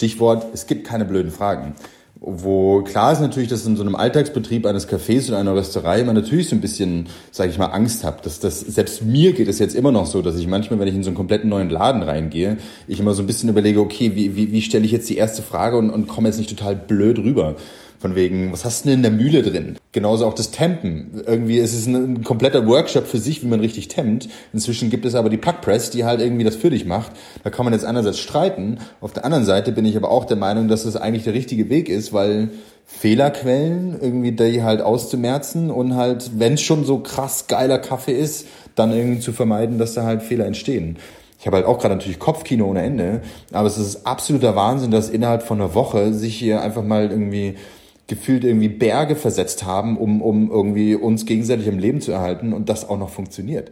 Stichwort, es gibt keine blöden Fragen. Wo klar ist natürlich, dass in so einem Alltagsbetrieb eines Cafés oder einer Rösterei man natürlich so ein bisschen, sage ich mal, Angst hat. Dass das, selbst mir geht es jetzt immer noch so, dass ich manchmal, wenn ich in so einen kompletten neuen Laden reingehe, ich immer so ein bisschen überlege, okay, wie, wie, wie stelle ich jetzt die erste Frage und, und komme jetzt nicht total blöd rüber. Von wegen, was hast du denn in der Mühle drin? Genauso auch das Tempen. Irgendwie ist es ein, ein kompletter Workshop für sich, wie man richtig tempt. Inzwischen gibt es aber die Plugpress, die halt irgendwie das für dich macht. Da kann man jetzt einerseits streiten. Auf der anderen Seite bin ich aber auch der Meinung, dass das eigentlich der richtige Weg ist, weil Fehlerquellen irgendwie die halt auszumerzen und halt, wenn es schon so krass geiler Kaffee ist, dann irgendwie zu vermeiden, dass da halt Fehler entstehen. Ich habe halt auch gerade natürlich Kopfkino ohne Ende, aber es ist absoluter Wahnsinn, dass innerhalb von einer Woche sich hier einfach mal irgendwie gefühlt irgendwie Berge versetzt haben, um, um irgendwie uns gegenseitig im Leben zu erhalten und das auch noch funktioniert.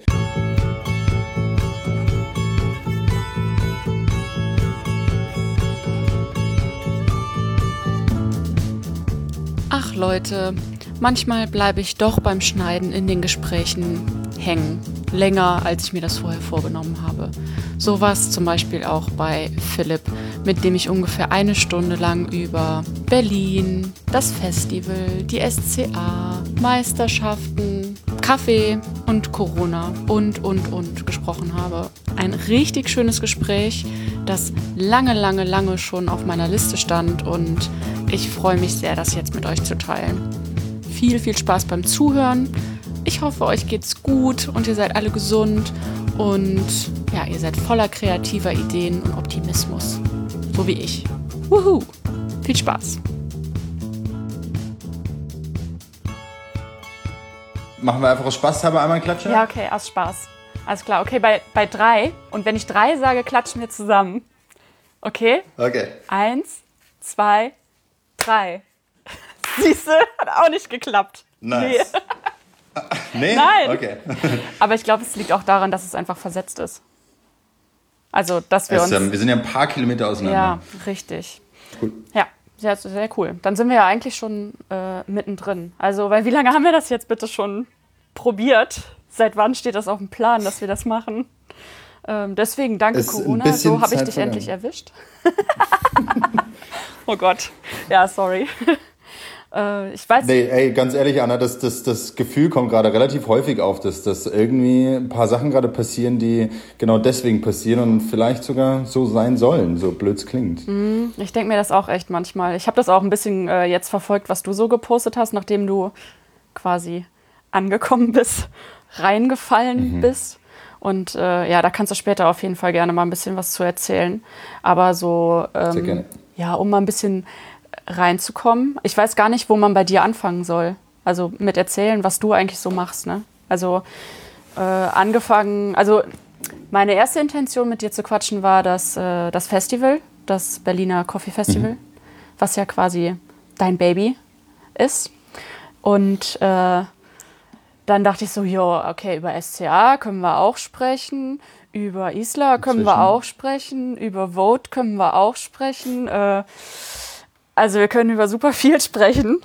Ach Leute, manchmal bleibe ich doch beim Schneiden in den Gesprächen hängen. Länger, als ich mir das vorher vorgenommen habe. So war es zum Beispiel auch bei Philipp, mit dem ich ungefähr eine Stunde lang über Berlin, das Festival, die SCA, Meisterschaften, Kaffee und Corona und, und, und gesprochen habe. Ein richtig schönes Gespräch, das lange, lange, lange schon auf meiner Liste stand und ich freue mich sehr, das jetzt mit euch zu teilen. Viel, viel Spaß beim Zuhören. Ich hoffe, euch geht's gut und ihr seid alle gesund und ja, ihr seid voller kreativer Ideen und Optimismus. So wie ich. Wuhu! Viel Spaß! Machen wir einfach aus Spaß halber einmal klatschen? Ja, okay, aus Spaß. Alles klar. Okay, bei, bei drei. Und wenn ich drei sage, klatschen wir zusammen. Okay? Okay. Eins, zwei, drei. Siehste, hat auch nicht geklappt. Nice. Nee. Nee? Nein. Okay. Aber ich glaube, es liegt auch daran, dass es einfach versetzt ist. Also, dass wir Es, uns. ähm, wir sind ja ein paar Kilometer ja, auseinander. richtig. Cool. Ja, sehr, sehr cool. Dann sind wir ja eigentlich schon äh, mittendrin. Also, weil wie lange haben wir das jetzt bitte schon probiert? Seit wann steht das auf dem Plan, dass wir das machen? Ähm, deswegen danke Ist Corona. So habe ich dich endlich erwischt. oh Gott. Ja, sorry. Äh, ich weiß. Nee, ey, ganz ehrlich, Anna, das, das, das Gefühl kommt gerade relativ häufig auf, dass, dass irgendwie ein paar Sachen gerade passieren, die genau deswegen passieren und vielleicht sogar so sein sollen, so blöd es klingt. Ich denke mir das auch echt manchmal. Ich habe das auch ein bisschen äh, jetzt verfolgt, was du so gepostet hast, nachdem du quasi angekommen bist, reingefallen bist. Und äh, ja, da kannst du später auf jeden Fall gerne mal ein bisschen was zu erzählen. Aber so, Sehr ähm, gerne. ja, um mal ein bisschen reinzukommen. Ich weiß gar nicht, wo man bei dir anfangen soll. Also mit erzählen, was du eigentlich so machst. Ne? Also äh, angefangen, also meine erste Intention mit dir zu quatschen war das, äh, das Festival, das Berliner Coffee Festival, was ja quasi dein Baby ist. Und äh, dann dachte ich so, ja, okay, über SCA können wir auch sprechen, über Isla können wir Inzwischen. auch sprechen, über Vote können wir auch sprechen. Äh, also wir können über super viel sprechen.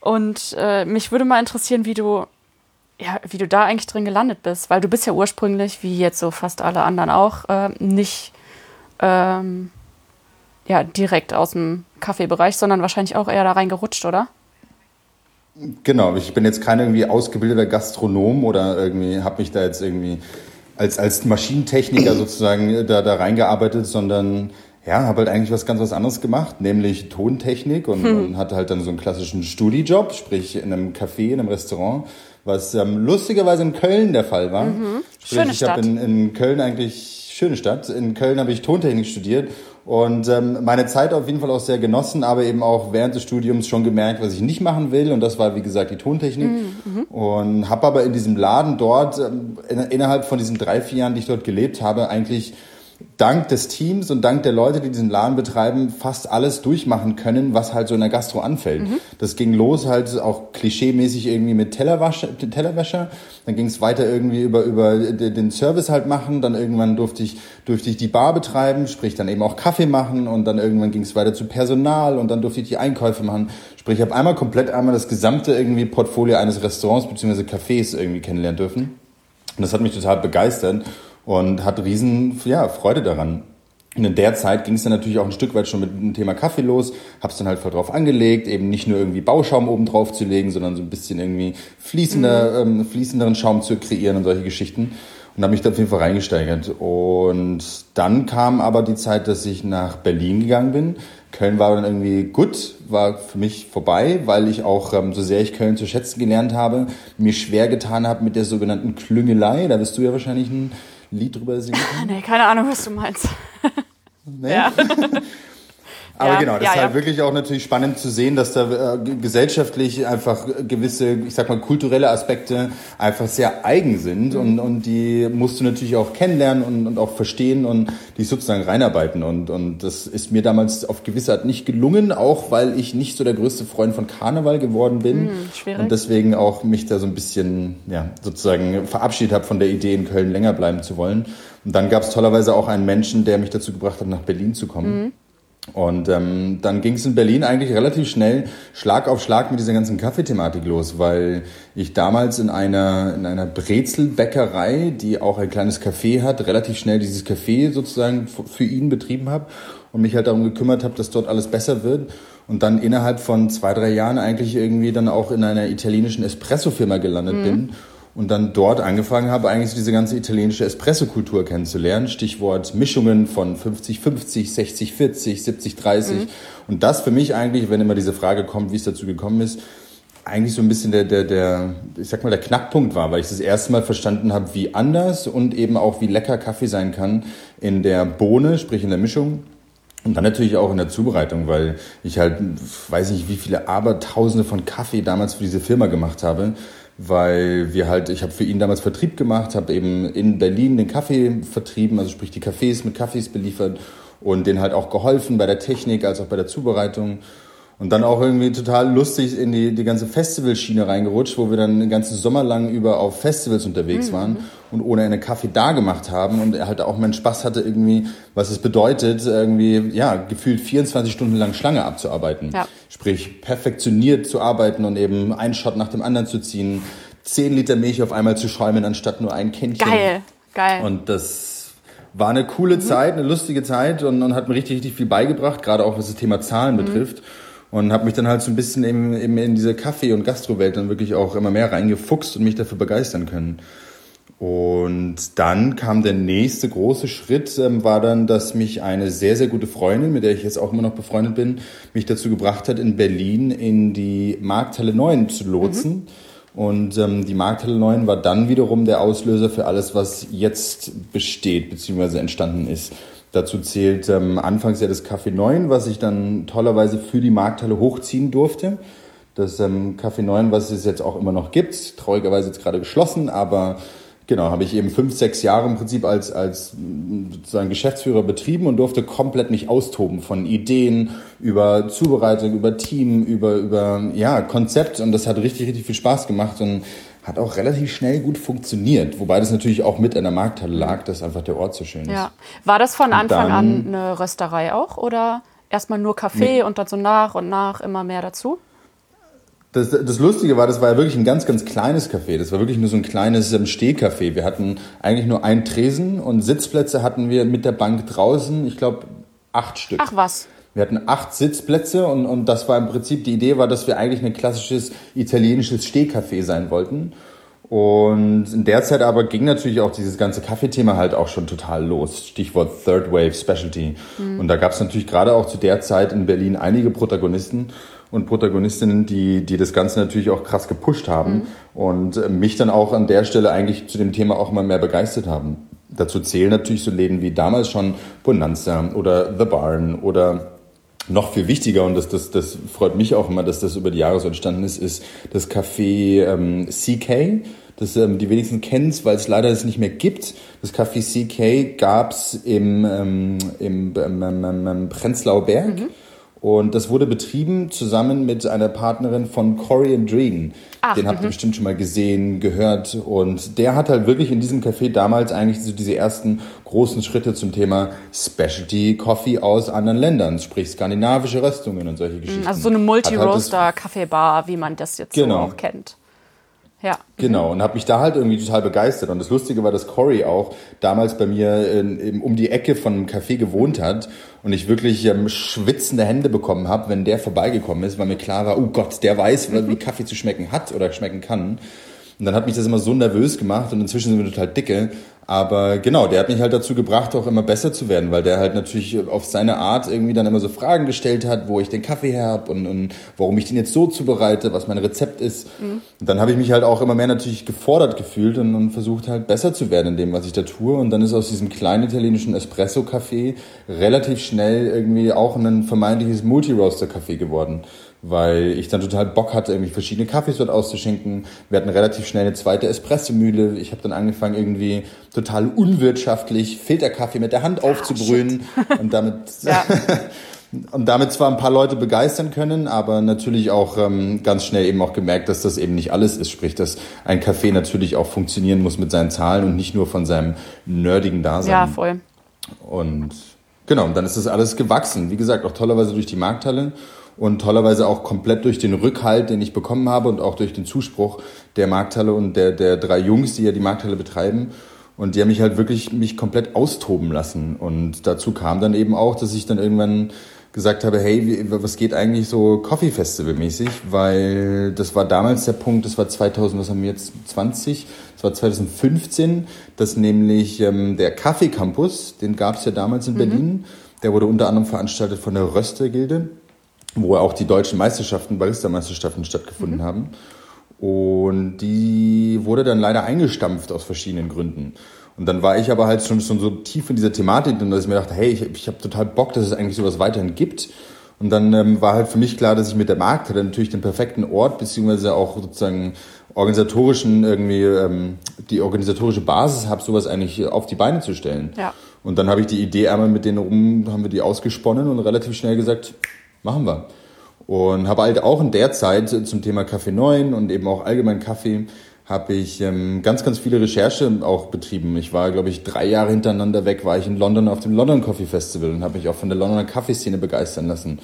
Und äh, mich würde mal interessieren, wie du, ja, wie du da eigentlich drin gelandet bist, weil du bist ja ursprünglich, wie jetzt so fast alle anderen auch, äh, nicht ähm, ja, direkt aus dem Kaffeebereich, sondern wahrscheinlich auch eher da reingerutscht, oder? Genau, ich bin jetzt kein irgendwie ausgebildeter Gastronom oder irgendwie habe mich da jetzt irgendwie als, als Maschinentechniker sozusagen da, da reingearbeitet, sondern ja, habe halt eigentlich was ganz was anderes gemacht, nämlich Tontechnik und, und hatte halt dann so einen klassischen Studijob, sprich in einem Café, in einem Restaurant, was ähm, lustigerweise in Köln der Fall war. Sprich, Schöne ich habe in, in Köln eigentlich, schöne Stadt, in Köln habe ich Tontechnik studiert und ähm, meine Zeit auf jeden Fall auch sehr genossen, aber eben auch während des Studiums schon gemerkt, was ich nicht machen will und das war wie gesagt die Tontechnik. Und habe aber in diesem Laden dort ähm, in, innerhalb von diesen drei, vier Jahren, die ich dort gelebt habe, eigentlich dank des Teams und dank der Leute, die diesen Laden betreiben, fast alles durchmachen können, was halt so in der Gastro anfällt. Das ging los halt auch klischeemäßig irgendwie mit Tellerwasche, Tellerwäscher. Dann ging es weiter irgendwie über, über den Service halt machen. Dann irgendwann durfte ich, durfte ich die Bar betreiben, sprich dann eben auch Kaffee machen. Und dann irgendwann ging es weiter zu Personal und dann durfte ich die Einkäufe machen. Sprich, ich habe einmal komplett einmal das gesamte irgendwie Portfolio eines Restaurants bzw. Cafés irgendwie kennenlernen dürfen. Und das hat mich total begeistert und hat riesen ja, Freude daran. Und in der Zeit ging es dann natürlich auch ein Stück weit schon mit dem Thema Kaffee los. Hab's dann halt voll drauf angelegt, eben nicht nur irgendwie Bauschaum oben drauf zu legen, sondern so ein bisschen irgendwie fließender, mhm. ähm, fließenderen Schaum zu kreieren und solche Geschichten. Und habe mich da auf jeden Fall reingesteigert. Und dann kam aber die Zeit, dass ich nach Berlin gegangen bin. Köln war dann irgendwie gut, war für mich vorbei, weil ich auch, ähm, so sehr ich Köln zu schätzen gelernt habe, mir schwer getan habe mit der sogenannten Klüngelei. Da wirst du ja wahrscheinlich ein Lied drüber singen. nee, keine Ahnung, was du meinst. Nee? Ja. Aber ja, genau, das ja, ist halt ja. wirklich auch natürlich spannend zu sehen, dass da äh, gesellschaftlich einfach gewisse, ich sag mal, kulturelle Aspekte einfach sehr eigen sind mhm. und, und die musst du natürlich auch kennenlernen und, und auch verstehen und die sozusagen reinarbeiten. Und, und das ist mir damals auf gewisse Art nicht gelungen, auch weil ich nicht so der größte Freund von Karneval geworden bin. Mhm, schwierig. Und deswegen auch mich da so ein bisschen, ja, sozusagen verabschiedet habe von der Idee, in Köln länger bleiben zu wollen. Und dann gab es tollerweise auch einen Menschen, der mich dazu gebracht hat, nach Berlin zu kommen. Mhm und ähm, dann ging es in Berlin eigentlich relativ schnell Schlag auf Schlag mit dieser ganzen Kaffeethematik los, weil ich damals in einer, in einer Brezelbäckerei, die auch ein kleines Café hat, relativ schnell dieses Café sozusagen für ihn betrieben habe und mich halt darum gekümmert habe, dass dort alles besser wird. Und dann innerhalb von zwei, drei Jahren eigentlich irgendwie dann auch in einer italienischen Espresso-Firma gelandet mhm. bin und dann dort angefangen habe, eigentlich diese ganze italienische Espresso-Kultur kennenzulernen. Stichwort Mischungen von 50-50, 60-40, 70-30. Mhm. Und das für mich eigentlich, wenn immer diese Frage kommt, wie es dazu gekommen ist, eigentlich so ein bisschen der, der, der, ich sag mal, der Knackpunkt war, weil ich das erste Mal verstanden habe, wie anders und eben auch wie lecker Kaffee sein kann in der Bohne, sprich in der Mischung. Und dann natürlich auch in der Zubereitung, weil ich halt, weiß nicht, wie viele Abertausende von Kaffee damals für diese Firma gemacht habe weil wir halt, ich habe für ihn damals Vertrieb gemacht, habe eben in Berlin den Kaffee vertrieben, also sprich die Cafés mit Kaffees beliefert und denen halt auch geholfen bei der Technik als auch bei der Zubereitung. Und dann auch irgendwie total lustig in die, die ganze Festivalschiene reingerutscht, wo wir dann den ganzen Sommer lang über auf Festivals unterwegs mhm. waren und ohne einen Kaffee da gemacht haben und er halt auch meinen Spaß hatte irgendwie, was es bedeutet, irgendwie, ja, gefühlt 24 Stunden lang Schlange abzuarbeiten. Ja. Sprich, perfektioniert zu arbeiten und eben einen Shot nach dem anderen zu ziehen, 10 Liter Milch auf einmal zu schäumen, anstatt nur ein Kännchen. Geil, geil. Und das war eine coole mhm. Zeit, eine lustige Zeit und, und hat mir richtig, richtig viel beigebracht, gerade auch was das Thema Zahlen mhm. betrifft und habe mich dann halt so ein bisschen eben, eben in diese Kaffee- und Gastrowelt dann wirklich auch immer mehr reingefuchst und mich dafür begeistern können. Und dann kam der nächste große Schritt, ähm, war dann, dass mich eine sehr, sehr gute Freundin, mit der ich jetzt auch immer noch befreundet bin, mich dazu gebracht hat, in Berlin in die Markthalle 9 zu lotsen. Mhm. Und ähm, die Markthalle 9 war dann wiederum der Auslöser für alles, was jetzt besteht, beziehungsweise entstanden ist. Dazu zählt ähm, anfangs ja das Café 9, was ich dann tollerweise für die Markthalle hochziehen durfte. Das ähm, Café 9, was es jetzt auch immer noch gibt, traurigerweise jetzt gerade geschlossen, aber genau, habe ich eben fünf, sechs Jahre im Prinzip als, als sozusagen Geschäftsführer betrieben und durfte komplett mich austoben von Ideen über Zubereitung, über Team, über, über ja, Konzept und das hat richtig, richtig viel Spaß gemacht und hat auch relativ schnell gut funktioniert. Wobei das natürlich auch mit in der Markthalle lag, dass einfach der Ort so schön ist. Ja. War das von Anfang dann, an eine Rösterei auch oder erstmal nur Kaffee nee. und dann so nach und nach immer mehr dazu? Das, das Lustige war, das war ja wirklich ein ganz, ganz kleines Café. Das war wirklich nur so ein kleines ähm, Stehcafé. Wir hatten eigentlich nur einen Tresen und Sitzplätze hatten wir mit der Bank draußen, ich glaube, acht Stück. Ach was. Wir hatten acht Sitzplätze und, und das war im Prinzip, die Idee war, dass wir eigentlich ein klassisches italienisches Stehcafé sein wollten. Und in der Zeit aber ging natürlich auch dieses ganze Kaffeethema halt auch schon total los. Stichwort Third Wave Specialty. Mhm. Und da gab es natürlich gerade auch zu der Zeit in Berlin einige Protagonisten und Protagonistinnen, die, die das Ganze natürlich auch krass gepusht haben mhm. und äh, mich dann auch an der Stelle eigentlich zu dem Thema auch immer mehr begeistert haben. Dazu zählen natürlich so Läden wie damals schon Bonanza oder The Barn oder noch viel wichtiger, und das, das, das freut mich auch immer, dass das über die Jahre so entstanden ist, ist das Café ähm, CK. Das ähm, die wenigsten kennen es, weil es leider es nicht mehr gibt. Das Café CK gab's im, ähm, im ähm, ähm, ähm, Prenzlauer Berg. Mhm. Und das wurde betrieben zusammen mit einer Partnerin von Corey and Dreen. Ach, Den habt ihr mhm. bestimmt schon mal gesehen, gehört. Und der hat halt wirklich in diesem Café damals eigentlich so diese ersten großen Schritte zum Thema Specialty Coffee aus anderen Ländern, sprich skandinavische Röstungen und solche Geschichten. Also so eine Multi-Roaster-Kaffeebar, wie man das jetzt genau. so auch kennt. Ja. Genau, und habe mich da halt irgendwie total begeistert. Und das Lustige war, dass Cory auch damals bei mir in, um die Ecke von einem Café gewohnt hat und ich wirklich ähm, schwitzende Hände bekommen habe, wenn der vorbeigekommen ist, weil mir klar war, oh Gott, der weiß, wie Kaffee zu schmecken hat oder schmecken kann. Und dann hat mich das immer so nervös gemacht und inzwischen sind wir total dicke. Aber genau, der hat mich halt dazu gebracht, auch immer besser zu werden, weil der halt natürlich auf seine Art irgendwie dann immer so Fragen gestellt hat, wo ich den Kaffee her habe und, und warum ich den jetzt so zubereite, was mein Rezept ist. Mhm. Und dann habe ich mich halt auch immer mehr natürlich gefordert gefühlt und, und, versucht halt besser zu werden in dem, was ich da tue. Und dann ist aus diesem kleinen italienischen Espresso-Café relativ schnell irgendwie auch ein vermeintliches Multi-Roaster-Café geworden weil ich dann total Bock hatte, irgendwie verschiedene Kaffees dort auszuschenken. Wir hatten relativ schnell eine zweite Espressomühle. Ich habe dann angefangen, irgendwie total unwirtschaftlich Filterkaffee mit der Hand aufzubrühen und damit und damit zwar ein paar Leute begeistern können, aber natürlich auch ähm, ganz schnell eben auch gemerkt, dass das eben nicht alles ist. Sprich, dass ein Kaffee natürlich auch funktionieren muss mit seinen Zahlen und nicht nur von seinem nerdigen Dasein. Ja, voll. Und genau, und dann ist das alles gewachsen. Wie gesagt, auch tollerweise durch die Markthalle und tollerweise auch komplett durch den Rückhalt, den ich bekommen habe und auch durch den Zuspruch der Markthalle und der, der drei Jungs, die ja die Markthalle betreiben. Und die haben mich halt wirklich mich komplett austoben lassen. Und dazu kam dann eben auch, dass ich dann irgendwann gesagt habe, hey, was geht eigentlich so Coffee Festival mäßig? Weil das war damals der Punkt, das war 2000, was haben wir jetzt, 20? Das war 2015, dass nämlich ähm, der Kaffee Campus, den gab es ja damals in mhm. Berlin, der wurde unter anderem veranstaltet von der Röster-Gilde wo auch die deutschen Meisterschaften, Barista-Meisterschaften stattgefunden mhm. haben. Und die wurde dann leider eingestampft aus verschiedenen Gründen. Und dann war ich aber halt schon, schon so tief in dieser Thematik, dass ich mir dachte, hey, ich, ich habe total Bock, dass es eigentlich sowas weiterhin gibt. Und dann ähm, war halt für mich klar, dass ich mit der Markt hatte natürlich den perfekten Ort, beziehungsweise auch sozusagen organisatorischen irgendwie ähm, die organisatorische Basis habe, sowas eigentlich auf die Beine zu stellen. Ja. Und dann habe ich die Idee einmal mit denen rum, haben wir die ausgesponnen und relativ schnell gesagt, machen wir. Und habe halt auch in der Zeit zum Thema Kaffee 9 und eben auch allgemein Kaffee habe ich ähm, ganz, ganz viele Recherche auch betrieben. Ich war, glaube ich, drei Jahre hintereinander weg, war ich in London auf dem London Coffee Festival und habe mich auch von der Londoner Kaffeeszene begeistern lassen.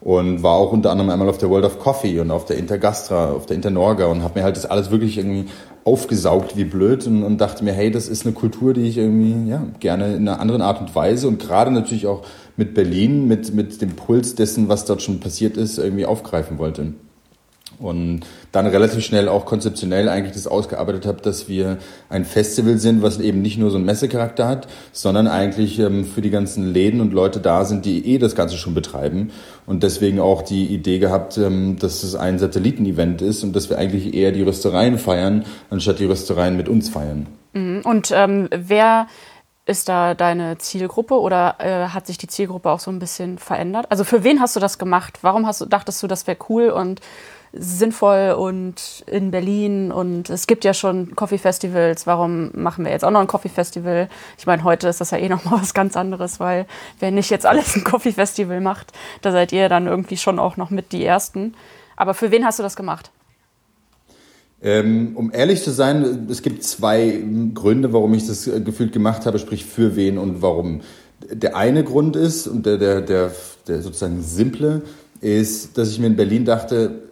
Und war auch unter anderem einmal auf der World of Coffee und auf der Intergastra, auf der Internorga und habe mir halt das alles wirklich irgendwie aufgesaugt wie blöd und, und dachte mir, hey, das ist eine Kultur, die ich irgendwie ja, gerne in einer anderen Art und Weise und gerade natürlich auch mit Berlin, mit, mit dem Puls dessen, was dort schon passiert ist, irgendwie aufgreifen wollte. Und dann relativ schnell auch konzeptionell eigentlich das ausgearbeitet habe, dass wir ein Festival sind, was eben nicht nur so einen Messecharakter hat, sondern eigentlich ähm, für die ganzen Läden und Leute da sind, die eh das Ganze schon betreiben. Und deswegen auch die Idee gehabt, ähm, dass es ein Satellitenevent ist und dass wir eigentlich eher die Röstereien feiern, anstatt die Röstereien mit uns feiern. Mhm. Und ähm, wer ist da deine Zielgruppe oder äh, hat sich die Zielgruppe auch so ein bisschen verändert? Also für wen hast du das gemacht? Warum hast du, dachtest du, das wäre cool und sinnvoll und in Berlin und es gibt ja schon Coffee Festivals. Warum machen wir jetzt auch noch ein Coffee Festival? Ich meine, heute ist das ja eh noch mal was ganz anderes, weil wer nicht jetzt alles ein Coffee Festival macht, da seid ihr dann irgendwie schon auch noch mit die Ersten. Aber für wen hast du das gemacht? Ähm, um ehrlich zu sein, es gibt zwei Gründe, warum ich das äh, gefühlt gemacht habe, sprich für wen und warum. Der eine Grund ist, und der, der, der, der sozusagen simple, ist, dass ich mir in Berlin dachte,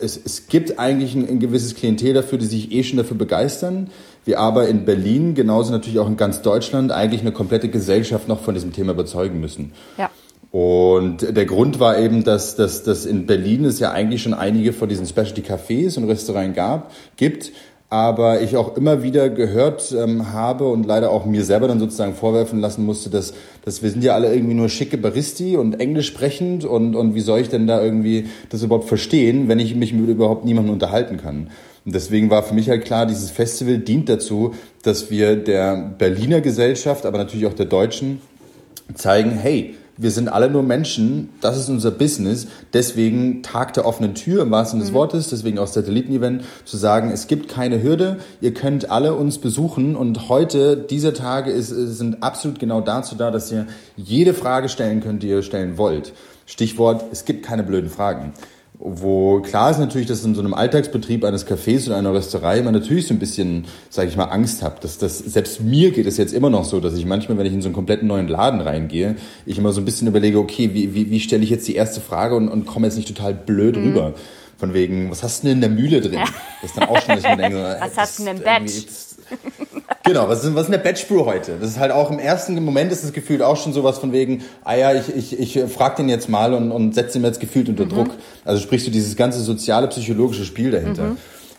es, es gibt eigentlich ein, ein gewisses Klientel dafür, die sich eh schon dafür begeistern. Wir aber in Berlin, genauso natürlich auch in ganz Deutschland, eigentlich eine komplette Gesellschaft noch von diesem Thema überzeugen müssen. Ja. Und der Grund war eben, dass, dass, dass in Berlin es ja eigentlich schon einige von diesen Specialty Cafés und Restaurants gab, gibt, aber ich auch immer wieder gehört ähm, habe und leider auch mir selber dann sozusagen vorwerfen lassen musste, dass, dass wir sind ja alle irgendwie nur schicke Baristi und Englisch sprechend und, und wie soll ich denn da irgendwie das überhaupt verstehen, wenn ich mich mit überhaupt niemandem unterhalten kann. Und deswegen war für mich halt klar, dieses Festival dient dazu, dass wir der Berliner Gesellschaft, aber natürlich auch der Deutschen zeigen, hey, wir sind alle nur Menschen, das ist unser Business. Deswegen Tag der offenen Tür im wahrsten Sinne des mhm. Wortes, deswegen auch Satelliten-Event, zu sagen, es gibt keine Hürde, ihr könnt alle uns besuchen und heute, diese Tage ist, sind absolut genau dazu da, dass ihr jede Frage stellen könnt, die ihr stellen wollt. Stichwort, es gibt keine blöden Fragen wo klar ist natürlich, dass in so einem Alltagsbetrieb eines Cafés oder einer Rösterei man natürlich so ein bisschen, sage ich mal, Angst hat. Dass das, selbst mir geht es jetzt immer noch so, dass ich manchmal, wenn ich in so einen kompletten neuen Laden reingehe, ich immer so ein bisschen überlege, okay, wie, wie, wie stelle ich jetzt die erste Frage und, und komme jetzt nicht total blöd mhm. rüber. Von wegen, was hast du denn in der Mühle drin? Das ist dann auch schon, dass ich mir denke, was hast du denn im Batch? Genau, was ist, was ist eine Batch Brew heute? Das ist halt auch im ersten Moment ist das gefühlt auch schon sowas von wegen, ah ja, ich, ich, ich frag den jetzt mal und, und setze ihn jetzt gefühlt unter mhm. Druck. Also sprichst du dieses ganze soziale, psychologische Spiel dahinter. Mhm.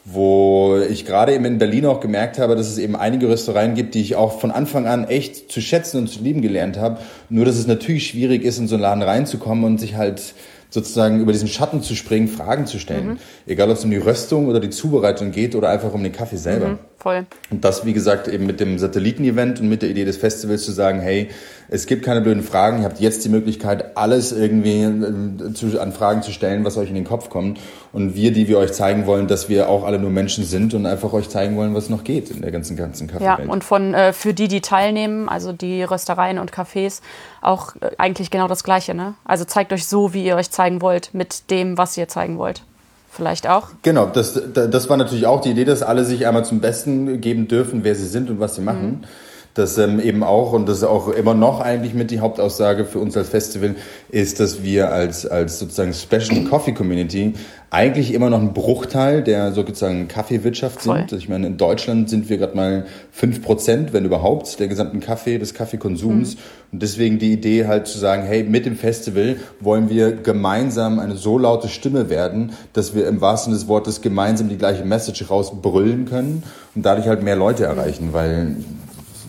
Wo ich gerade eben in Berlin auch gemerkt habe, dass es eben einige Röstereien gibt, die ich auch von Anfang an echt zu schätzen und zu lieben gelernt habe. Nur, dass es natürlich schwierig ist, in so einen Laden reinzukommen und sich halt sozusagen über diesen Schatten zu springen, Fragen zu stellen. Mhm. Egal, ob es um die Röstung oder die Zubereitung geht oder einfach um den Kaffee selber. Mhm, voll. Und das, wie gesagt, eben mit dem Satelliten-Event und mit der Idee des Festivals zu sagen, hey, es gibt keine blöden Fragen, ihr habt jetzt die Möglichkeit, alles irgendwie äh, zu, an Fragen zu stellen, was euch in den Kopf kommt. Und wir, die wir euch zeigen wollen, dass wir auch alle nur Menschen sind und einfach euch zeigen wollen, was noch geht in der ganzen, ganzen Kaffeewelt. Ja, und von, äh, für die, die teilnehmen, also die Röstereien und Cafés, auch äh, eigentlich genau das Gleiche. Ne? Also zeigt euch so, wie ihr euch zeigen wollt, mit dem, was ihr zeigen wollt vielleicht auch. Genau, das, das war natürlich auch die Idee, dass alle sich einmal zum Besten geben dürfen, wer sie sind und was sie machen. Mhm dass ähm, eben auch, und das ist auch immer noch eigentlich mit die Hauptaussage für uns als Festival, ist, dass wir als, als sozusagen Special Coffee Community eigentlich immer noch ein Bruchteil der sozusagen Kaffeewirtschaft sind. Voll. Ich meine, in Deutschland sind wir gerade mal fünf Prozent, wenn überhaupt, der gesamten Kaffee, des Kaffeekonsums. Mhm. Und deswegen die Idee halt zu sagen, hey, mit dem Festival wollen wir gemeinsam eine so laute Stimme werden, dass wir im wahrsten des Wortes gemeinsam die gleiche Message rausbrüllen können und dadurch halt mehr Leute erreichen, weil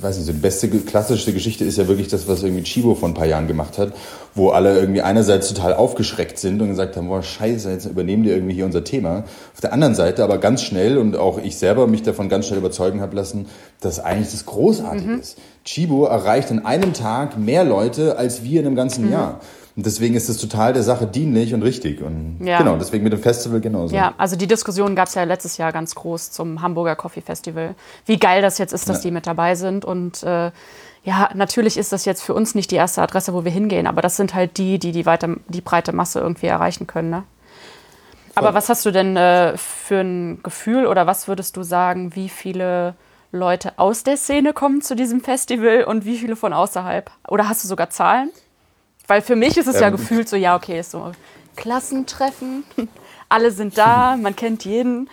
weiß nicht, so die beste, klassischste Geschichte ist ja wirklich das, was irgendwie Chibo vor ein paar Jahren gemacht hat, wo alle irgendwie einerseits total aufgeschreckt sind und gesagt haben, boah, scheiße, jetzt übernehmen die irgendwie hier unser Thema. Auf der anderen Seite aber ganz schnell und auch ich selber mich davon ganz schnell überzeugen habe lassen, dass eigentlich das großartig mhm. ist. Chibo erreicht in einem Tag mehr Leute als wir in einem ganzen mhm. Jahr. Und deswegen ist es total der Sache dienlich und richtig. Und ja. genau, deswegen mit dem Festival genauso. Ja, also die Diskussion gab es ja letztes Jahr ganz groß zum Hamburger Coffee Festival. Wie geil das jetzt ist, dass ja. die mit dabei sind. Und äh, ja, natürlich ist das jetzt für uns nicht die erste Adresse, wo wir hingehen, aber das sind halt die, die die, weite, die breite Masse irgendwie erreichen können. Ne? Aber was hast du denn äh, für ein Gefühl oder was würdest du sagen, wie viele Leute aus der Szene kommen zu diesem Festival und wie viele von außerhalb? Oder hast du sogar Zahlen? Weil für mich ist es ähm, ja gefühlt so, ja, okay, ist so Klassentreffen, alle sind da, man kennt jeden.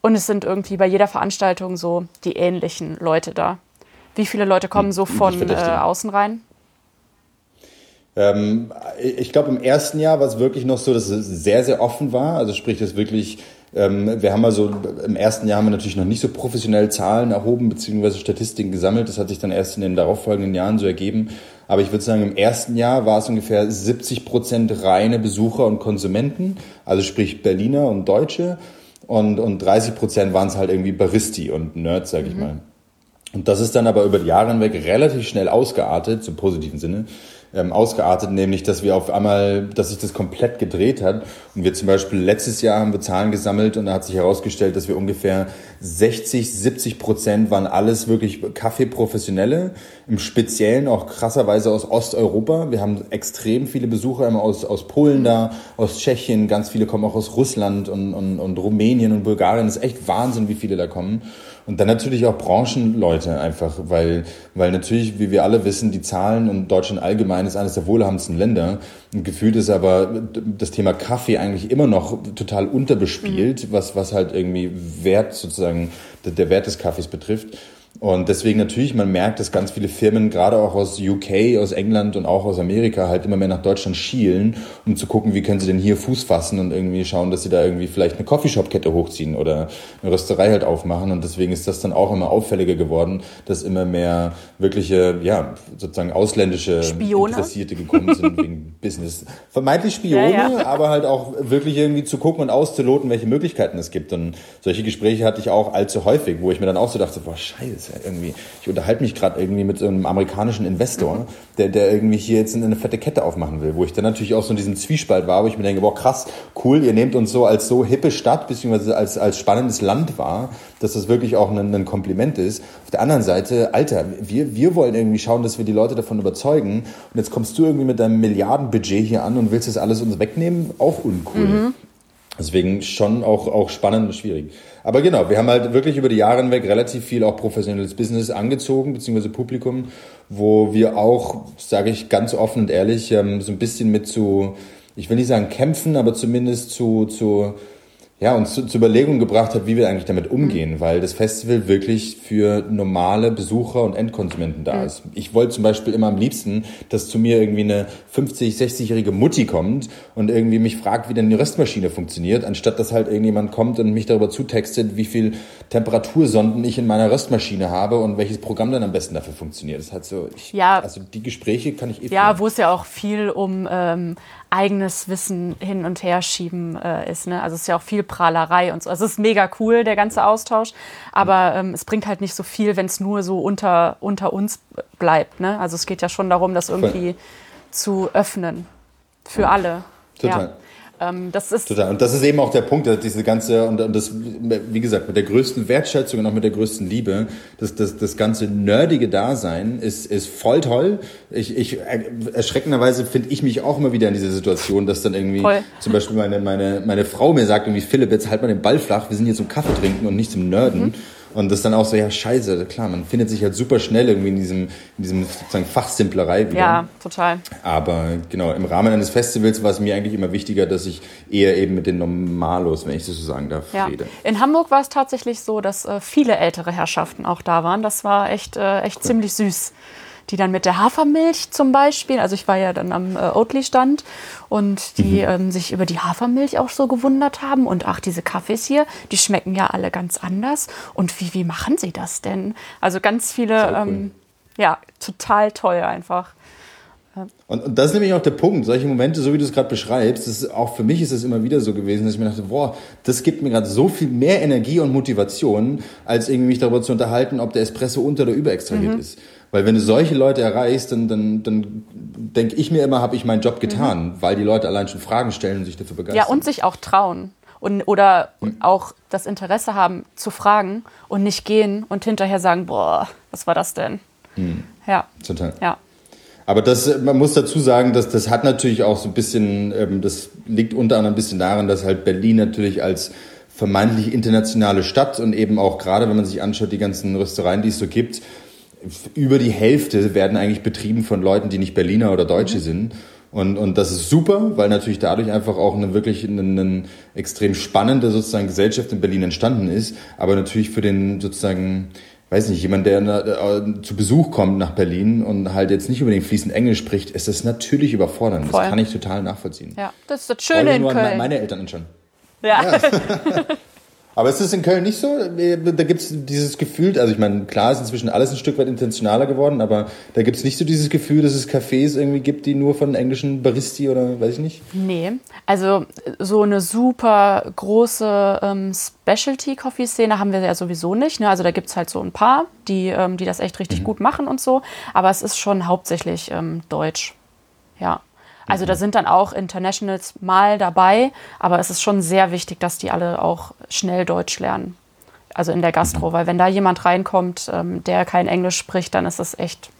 Und es sind irgendwie bei jeder Veranstaltung so die ähnlichen Leute da. Wie viele Leute kommen so von äh, außen rein? Ähm, ich glaube, im ersten Jahr war es wirklich noch so, dass es sehr, sehr offen war. Also sprich, dass wirklich ähm, wir haben also im ersten Jahr haben wir natürlich noch nicht so professionell Zahlen erhoben beziehungsweise Statistiken gesammelt. Das hat sich dann erst in den darauffolgenden Jahren so ergeben. Aber ich würde sagen, im ersten Jahr war es ungefähr 70 Prozent reine Besucher und Konsumenten, also sprich Berliner und Deutsche. Und, und 30 Prozent waren es halt irgendwie Baristi und Nerds, sag ich mhm. mal. Und das ist dann aber über die Jahre hinweg relativ schnell ausgeartet, zum positiven Sinne, ähm, ausgeartet, nämlich dass wir auf einmal, dass sich das komplett gedreht hat. Und wir zum Beispiel letztes Jahr haben wir Zahlen gesammelt und da hat sich herausgestellt, dass wir ungefähr 60, 70 Prozent waren alles wirklich Kaffeeprofessionelle, im Speziellen auch krasserweise aus Osteuropa. Wir haben extrem viele Besucher immer aus, aus Polen da, aus Tschechien, ganz viele kommen auch aus Russland und, und, und Rumänien und Bulgarien. Das ist echt Wahnsinn, wie viele da kommen. Und dann natürlich auch Branchenleute einfach, weil, weil natürlich, wie wir alle wissen, die Zahlen und Deutschland allgemein ist eines der wohlhabendsten Länder. Und gefühlt ist aber das Thema Kaffee eigentlich immer noch total unterbespielt, mhm. was, was halt irgendwie Wert sozusagen, der Wert des Kaffees betrifft. Und deswegen natürlich, man merkt, dass ganz viele Firmen, gerade auch aus UK, aus England und auch aus Amerika, halt immer mehr nach Deutschland schielen, um zu gucken, wie können sie denn hier Fuß fassen und irgendwie schauen, dass sie da irgendwie vielleicht eine Coffeeshop-Kette hochziehen oder eine Rösterei halt aufmachen. Und deswegen ist das dann auch immer auffälliger geworden, dass immer mehr wirkliche, ja, sozusagen ausländische Spione? Interessierte gekommen sind wegen Business. Vermeintlich Spione, ja, ja. aber halt auch wirklich irgendwie zu gucken und auszuloten, welche Möglichkeiten es gibt. Und solche Gespräche hatte ich auch allzu häufig, wo ich mir dann auch so dachte, boah, scheiße, ja irgendwie, ich unterhalte mich gerade irgendwie mit so einem amerikanischen Investor, der, der irgendwie hier jetzt eine fette Kette aufmachen will, wo ich dann natürlich auch so in diesem Zwiespalt war, wo ich mir denke, boah, krass, cool, ihr nehmt uns so als so hippe Stadt, beziehungsweise als, als spannendes Land wahr, dass das wirklich auch ein, ein Kompliment ist. Auf der anderen Seite, Alter, wir, wir wollen irgendwie schauen, dass wir die Leute davon überzeugen und jetzt kommst du irgendwie mit deinem Milliardenbudget hier an und willst das alles uns wegnehmen, auch uncool. Mhm. Deswegen schon auch, auch spannend und schwierig. Aber genau, wir haben halt wirklich über die Jahre hinweg relativ viel auch professionelles Business angezogen, beziehungsweise Publikum, wo wir auch, sage ich ganz offen und ehrlich, ähm, so ein bisschen mit zu, ich will nicht sagen kämpfen, aber zumindest zu, zu ja, uns zu, zu Überlegungen gebracht hat, wie wir eigentlich damit umgehen, mhm. weil das Festival wirklich für normale Besucher und Endkonsumenten da mhm. ist. Ich wollte zum Beispiel immer am liebsten, dass zu mir irgendwie eine 50, 60-jährige Mutti kommt und irgendwie mich fragt, wie denn die Röstmaschine funktioniert, anstatt dass halt irgendjemand kommt und mich darüber zutextet, wie viel Temperatursonden ich in meiner Röstmaschine habe und welches Programm dann am besten dafür funktioniert. Das hat so, ich, ja, also die Gespräche kann ich eh. Ja, wo es ja auch viel um ähm, eigenes Wissen hin und her schieben äh, ist. Ne? Also es ist ja auch viel Prahlerei und so. Also es ist mega cool, der ganze Austausch, aber ähm, es bringt halt nicht so viel, wenn es nur so unter, unter uns bleibt. Ne? Also es geht ja schon darum, das irgendwie Voll. zu öffnen für alle. Total. Ja. Ähm, das ist Total. Und das ist eben auch der Punkt, dass diese ganze, und das, wie gesagt, mit der größten Wertschätzung und auch mit der größten Liebe, das, das, das ganze nerdige Dasein ist, ist voll toll. Ich, ich, erschreckenderweise finde ich mich auch immer wieder in dieser Situation, dass dann irgendwie voll. zum Beispiel meine, meine, meine Frau mir sagt irgendwie, Philipp, jetzt halt mal den Ball flach, wir sind hier zum Kaffee trinken und nicht zum Nerden. Mhm. Und das ist dann auch so, ja, scheiße, klar, man findet sich halt super schnell irgendwie in diesem, in diesem sozusagen Fachsimplerei wieder. Ja, total. Aber genau, im Rahmen eines Festivals war es mir eigentlich immer wichtiger, dass ich eher eben mit den Normalos, wenn ich das so sagen darf, ja. rede. In Hamburg war es tatsächlich so, dass äh, viele ältere Herrschaften auch da waren. Das war echt, äh, echt cool. ziemlich süß die dann mit der Hafermilch zum Beispiel, also ich war ja dann am äh, Oatly-Stand und die mhm. ähm, sich über die Hafermilch auch so gewundert haben und ach, diese Kaffees hier, die schmecken ja alle ganz anders und wie, wie machen sie das denn? Also ganz viele, cool. ähm, ja, total toll einfach. Und, und, das ist nämlich auch der Punkt. Solche Momente, so wie du es gerade beschreibst, ist, auch für mich ist es immer wieder so gewesen, dass ich mir dachte, boah, das gibt mir gerade so viel mehr Energie und Motivation, als irgendwie mich darüber zu unterhalten, ob der Espresso unter- oder überextrahiert mhm. ist. Weil wenn du solche Leute erreichst, dann, dann, dann denke ich mir immer, habe ich meinen Job getan, mhm. weil die Leute allein schon Fragen stellen und sich dafür begeistern. Ja, und sich auch trauen. Und, oder mhm. auch das Interesse haben zu fragen und nicht gehen und hinterher sagen, boah, was war das denn? Mhm. Ja. Total. Ja. Aber das, man muss dazu sagen, dass das hat natürlich auch so ein bisschen, ähm, das liegt unter anderem ein bisschen daran, dass halt Berlin natürlich als vermeintlich internationale Stadt und eben auch gerade, wenn man sich anschaut, die ganzen Röstereien, die es so gibt, über die Hälfte werden eigentlich betrieben von Leuten, die nicht Berliner oder Deutsche mhm. sind. Und, und das ist super, weil natürlich dadurch einfach auch eine wirklich eine, eine extrem spannende sozusagen Gesellschaft in Berlin entstanden ist. Aber natürlich für den sozusagen weiß nicht, jemand, der äh, zu Besuch kommt nach Berlin und halt jetzt nicht unbedingt fließend Englisch spricht, ist das natürlich überfordernd. Voll. Das kann ich total nachvollziehen. Ja, das ist das Schöne in Köln. Meine Eltern schon. Ja. ja. Aber ist es in Köln nicht so? Da gibt es dieses Gefühl, also ich meine, klar ist inzwischen alles ein Stück weit intentionaler geworden, aber da gibt es nicht so dieses Gefühl, dass es Cafés irgendwie gibt, die nur von englischen Baristi oder weiß ich nicht? Nee, also so eine super große ähm, Specialty-Coffee-Szene haben wir ja sowieso nicht. Ne? Also da gibt es halt so ein paar, die, ähm, die das echt richtig mhm. gut machen und so, aber es ist schon hauptsächlich ähm, deutsch. Ja. Also da sind dann auch Internationals mal dabei, aber es ist schon sehr wichtig, dass die alle auch schnell Deutsch lernen. Also in der Gastro, weil wenn da jemand reinkommt, ähm, der kein Englisch spricht, dann ist es echt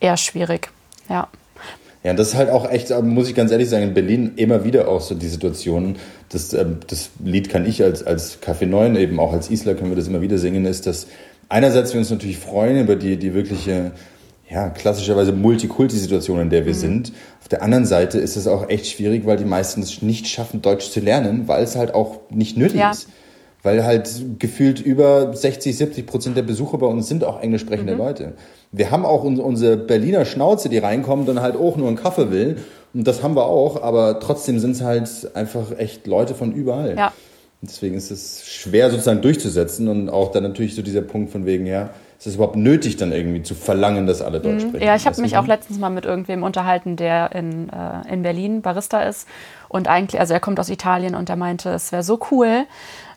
eher schwierig. Ja. Ja, das ist halt auch echt, muss ich ganz ehrlich sagen, in Berlin immer wieder auch so die Situation, das, ähm, das Lied kann ich als, als Café 9, eben auch als Isler können wir das immer wieder singen, ist, dass einerseits wir uns natürlich freuen über die, die wirkliche ja, klassischerweise Multikulti-Situation, in der wir mhm. sind. Auf der anderen Seite ist es auch echt schwierig, weil die meisten es nicht schaffen, Deutsch zu lernen, weil es halt auch nicht nötig ja. ist. Weil halt gefühlt über 60, 70 Prozent der Besucher bei uns sind auch englisch sprechende mhm. Leute. Wir haben auch unsere Berliner Schnauze, die reinkommt und halt auch nur einen Kaffee will. Und das haben wir auch, aber trotzdem sind es halt einfach echt Leute von überall. Ja. Deswegen ist es schwer sozusagen durchzusetzen und auch dann natürlich so dieser Punkt von wegen, ja, ist es überhaupt nötig, dann irgendwie zu verlangen, dass alle Deutsch mhm. sprechen? Ja, ich habe mich auch letztens mal mit irgendwem unterhalten, der in, äh, in Berlin Barista ist. Und eigentlich, also er kommt aus Italien und er meinte, es wäre so cool.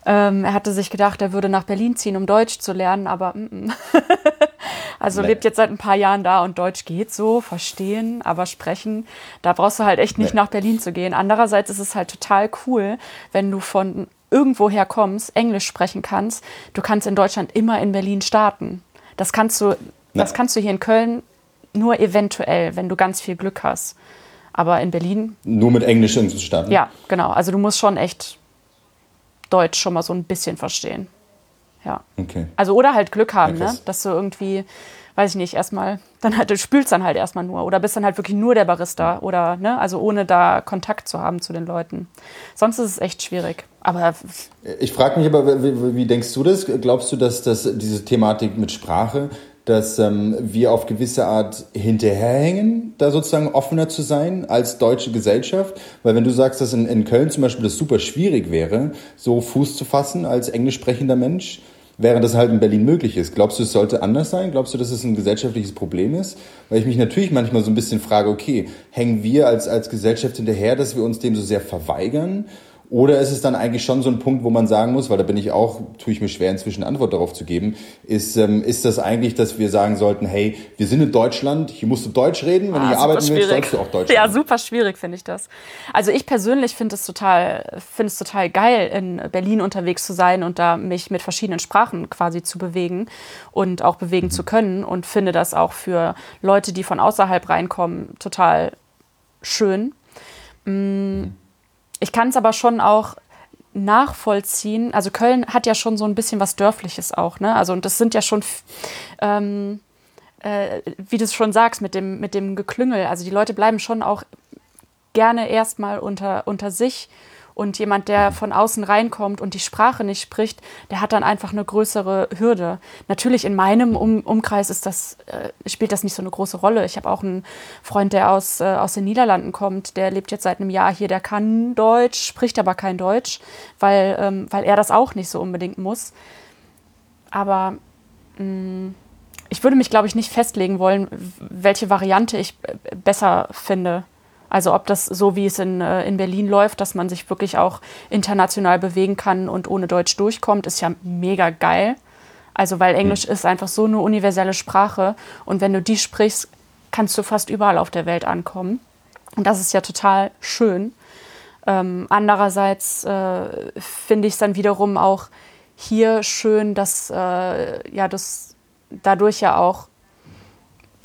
Ähm, er hatte sich gedacht, er würde nach Berlin ziehen, um Deutsch zu lernen, aber mm, mm. also nee. lebt jetzt seit ein paar Jahren da und Deutsch geht so, verstehen, aber sprechen, da brauchst du halt echt nicht nee. nach Berlin zu gehen. Andererseits ist es halt total cool, wenn du von irgendwoher kommst, Englisch sprechen kannst. Du kannst in Deutschland immer in Berlin starten. Das kannst du, das kannst du hier in Köln nur eventuell, wenn du ganz viel Glück hast. Aber in Berlin. Nur mit Englisch zu starten? Ja, genau. Also du musst schon echt Deutsch schon mal so ein bisschen verstehen. Ja. Okay. Also oder halt Glück haben, ja, ne? dass du irgendwie, weiß ich nicht, erstmal, dann halt, du spülst dann halt erstmal nur oder bist dann halt wirklich nur der Barista oder, ne, also ohne da Kontakt zu haben zu den Leuten. Sonst ist es echt schwierig. Aber ich frage mich aber, wie, wie, denkst du das? Glaubst du, dass, dass diese Thematik mit Sprache, dass ähm, wir auf gewisse Art hinterherhängen, da sozusagen offener zu sein als deutsche Gesellschaft? Weil wenn du sagst, dass in, in Köln zum Beispiel das super schwierig wäre, so Fuß zu fassen als englisch sprechender Mensch, während das halt in Berlin möglich ist. Glaubst du, es sollte anders sein? Glaubst du, dass es ein gesellschaftliches Problem ist? Weil ich mich natürlich manchmal so ein bisschen frage, okay, hängen wir als, als Gesellschaft hinterher, dass wir uns dem so sehr verweigern? Oder ist es dann eigentlich schon so ein Punkt, wo man sagen muss, weil da bin ich auch, tue ich mir schwer inzwischen Antwort darauf zu geben, ist, ähm, ist das eigentlich, dass wir sagen sollten, hey, wir sind in Deutschland, hier musst du Deutsch reden, wenn ah, du hier arbeiten willst, sollst du auch Deutsch reden. Ja, super schwierig finde ich das. Also ich persönlich finde es total, finde es total geil, in Berlin unterwegs zu sein und da mich mit verschiedenen Sprachen quasi zu bewegen und auch bewegen mhm. zu können und finde das auch für Leute, die von außerhalb reinkommen, total schön. Mm. Mhm ich kann es aber schon auch nachvollziehen. Also Köln hat ja schon so ein bisschen was Dörfliches auch, ne? Also und das sind ja schon, ähm, äh, wie du es schon sagst, mit dem, mit dem Geklüngel. Also die Leute bleiben schon auch gerne erstmal unter, unter sich und jemand, der von außen reinkommt und die Sprache nicht spricht, der hat dann einfach eine größere Hürde. Natürlich in meinem um Umkreis ist das, äh, spielt das nicht so eine große Rolle. Ich habe auch einen Freund, der aus, äh, aus den Niederlanden kommt, der lebt jetzt seit einem Jahr hier, der kann Deutsch, spricht aber kein Deutsch, weil, ähm, weil er das auch nicht so unbedingt muss. Aber mh, mm, ich würde mich, glaube ich, nicht festlegen wollen, welche Variante ich äh, besser finde. Also ob das so wie es in, äh, in Berlin läuft, dass man sich wirklich auch international bewegen kann und ohne Deutsch durchkommt, ist ja mega geil. Also weil Englisch mhm. ist einfach so eine universelle Sprache und wenn du die sprichst, kannst du fast überall auf der Welt ankommen. Und das ist ja total schön. Ähm, andererseits äh, finde ich es dann wiederum auch hier schön, dass äh, ja das dadurch ja auch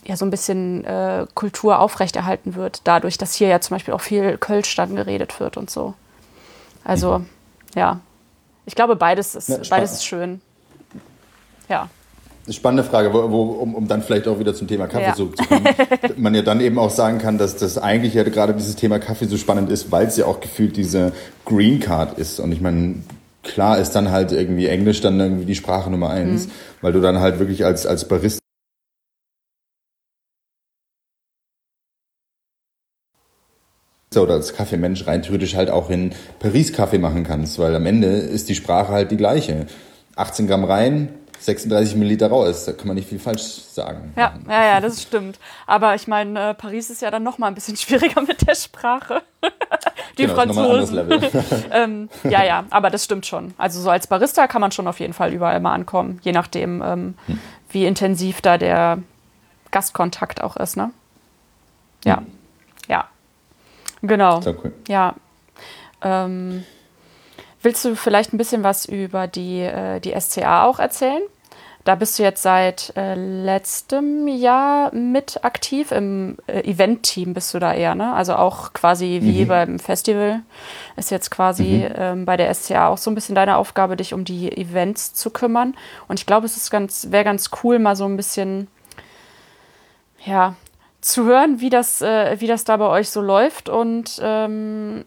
ja so ein bisschen äh, Kultur aufrechterhalten wird, dadurch, dass hier ja zum Beispiel auch viel Kölsch dann geredet wird und so. Also, mhm. ja. Ich glaube, beides ist, ja, beides ist schön. Ja. Spannende Frage, wo, wo, um, um dann vielleicht auch wieder zum Thema Kaffee ja. zu kommen. Man ja dann eben auch sagen kann, dass das eigentlich ja gerade dieses Thema Kaffee so spannend ist, weil es ja auch gefühlt diese Green Card ist. Und ich meine, klar ist dann halt irgendwie Englisch dann irgendwie die Sprache Nummer eins, mhm. weil du dann halt wirklich als, als Barista oder als Kaffeemensch rein theoretisch halt auch in Paris Kaffee machen kannst, weil am Ende ist die Sprache halt die gleiche. 18 Gramm rein, 36 Milliliter raus, da kann man nicht viel falsch sagen. Ja, ja, ja, das stimmt. Aber ich meine, äh, Paris ist ja dann noch mal ein bisschen schwieriger mit der Sprache. die genau, Franzosen. ähm, ja, ja, aber das stimmt schon. Also so als Barista kann man schon auf jeden Fall überall mal ankommen, je nachdem, ähm, hm. wie intensiv da der Gastkontakt auch ist, ne? Ja, hm. ja. Genau. Cool. Ja. Ähm, willst du vielleicht ein bisschen was über die, äh, die SCA auch erzählen? Da bist du jetzt seit äh, letztem Jahr mit aktiv. Im äh, Event-Team bist du da eher, ne? Also auch quasi wie mhm. beim Festival ist jetzt quasi mhm. ähm, bei der SCA auch so ein bisschen deine Aufgabe, dich um die Events zu kümmern. Und ich glaube, es ist ganz, wäre ganz cool, mal so ein bisschen, ja, zu hören, wie das, äh, wie das da bei euch so läuft und ähm,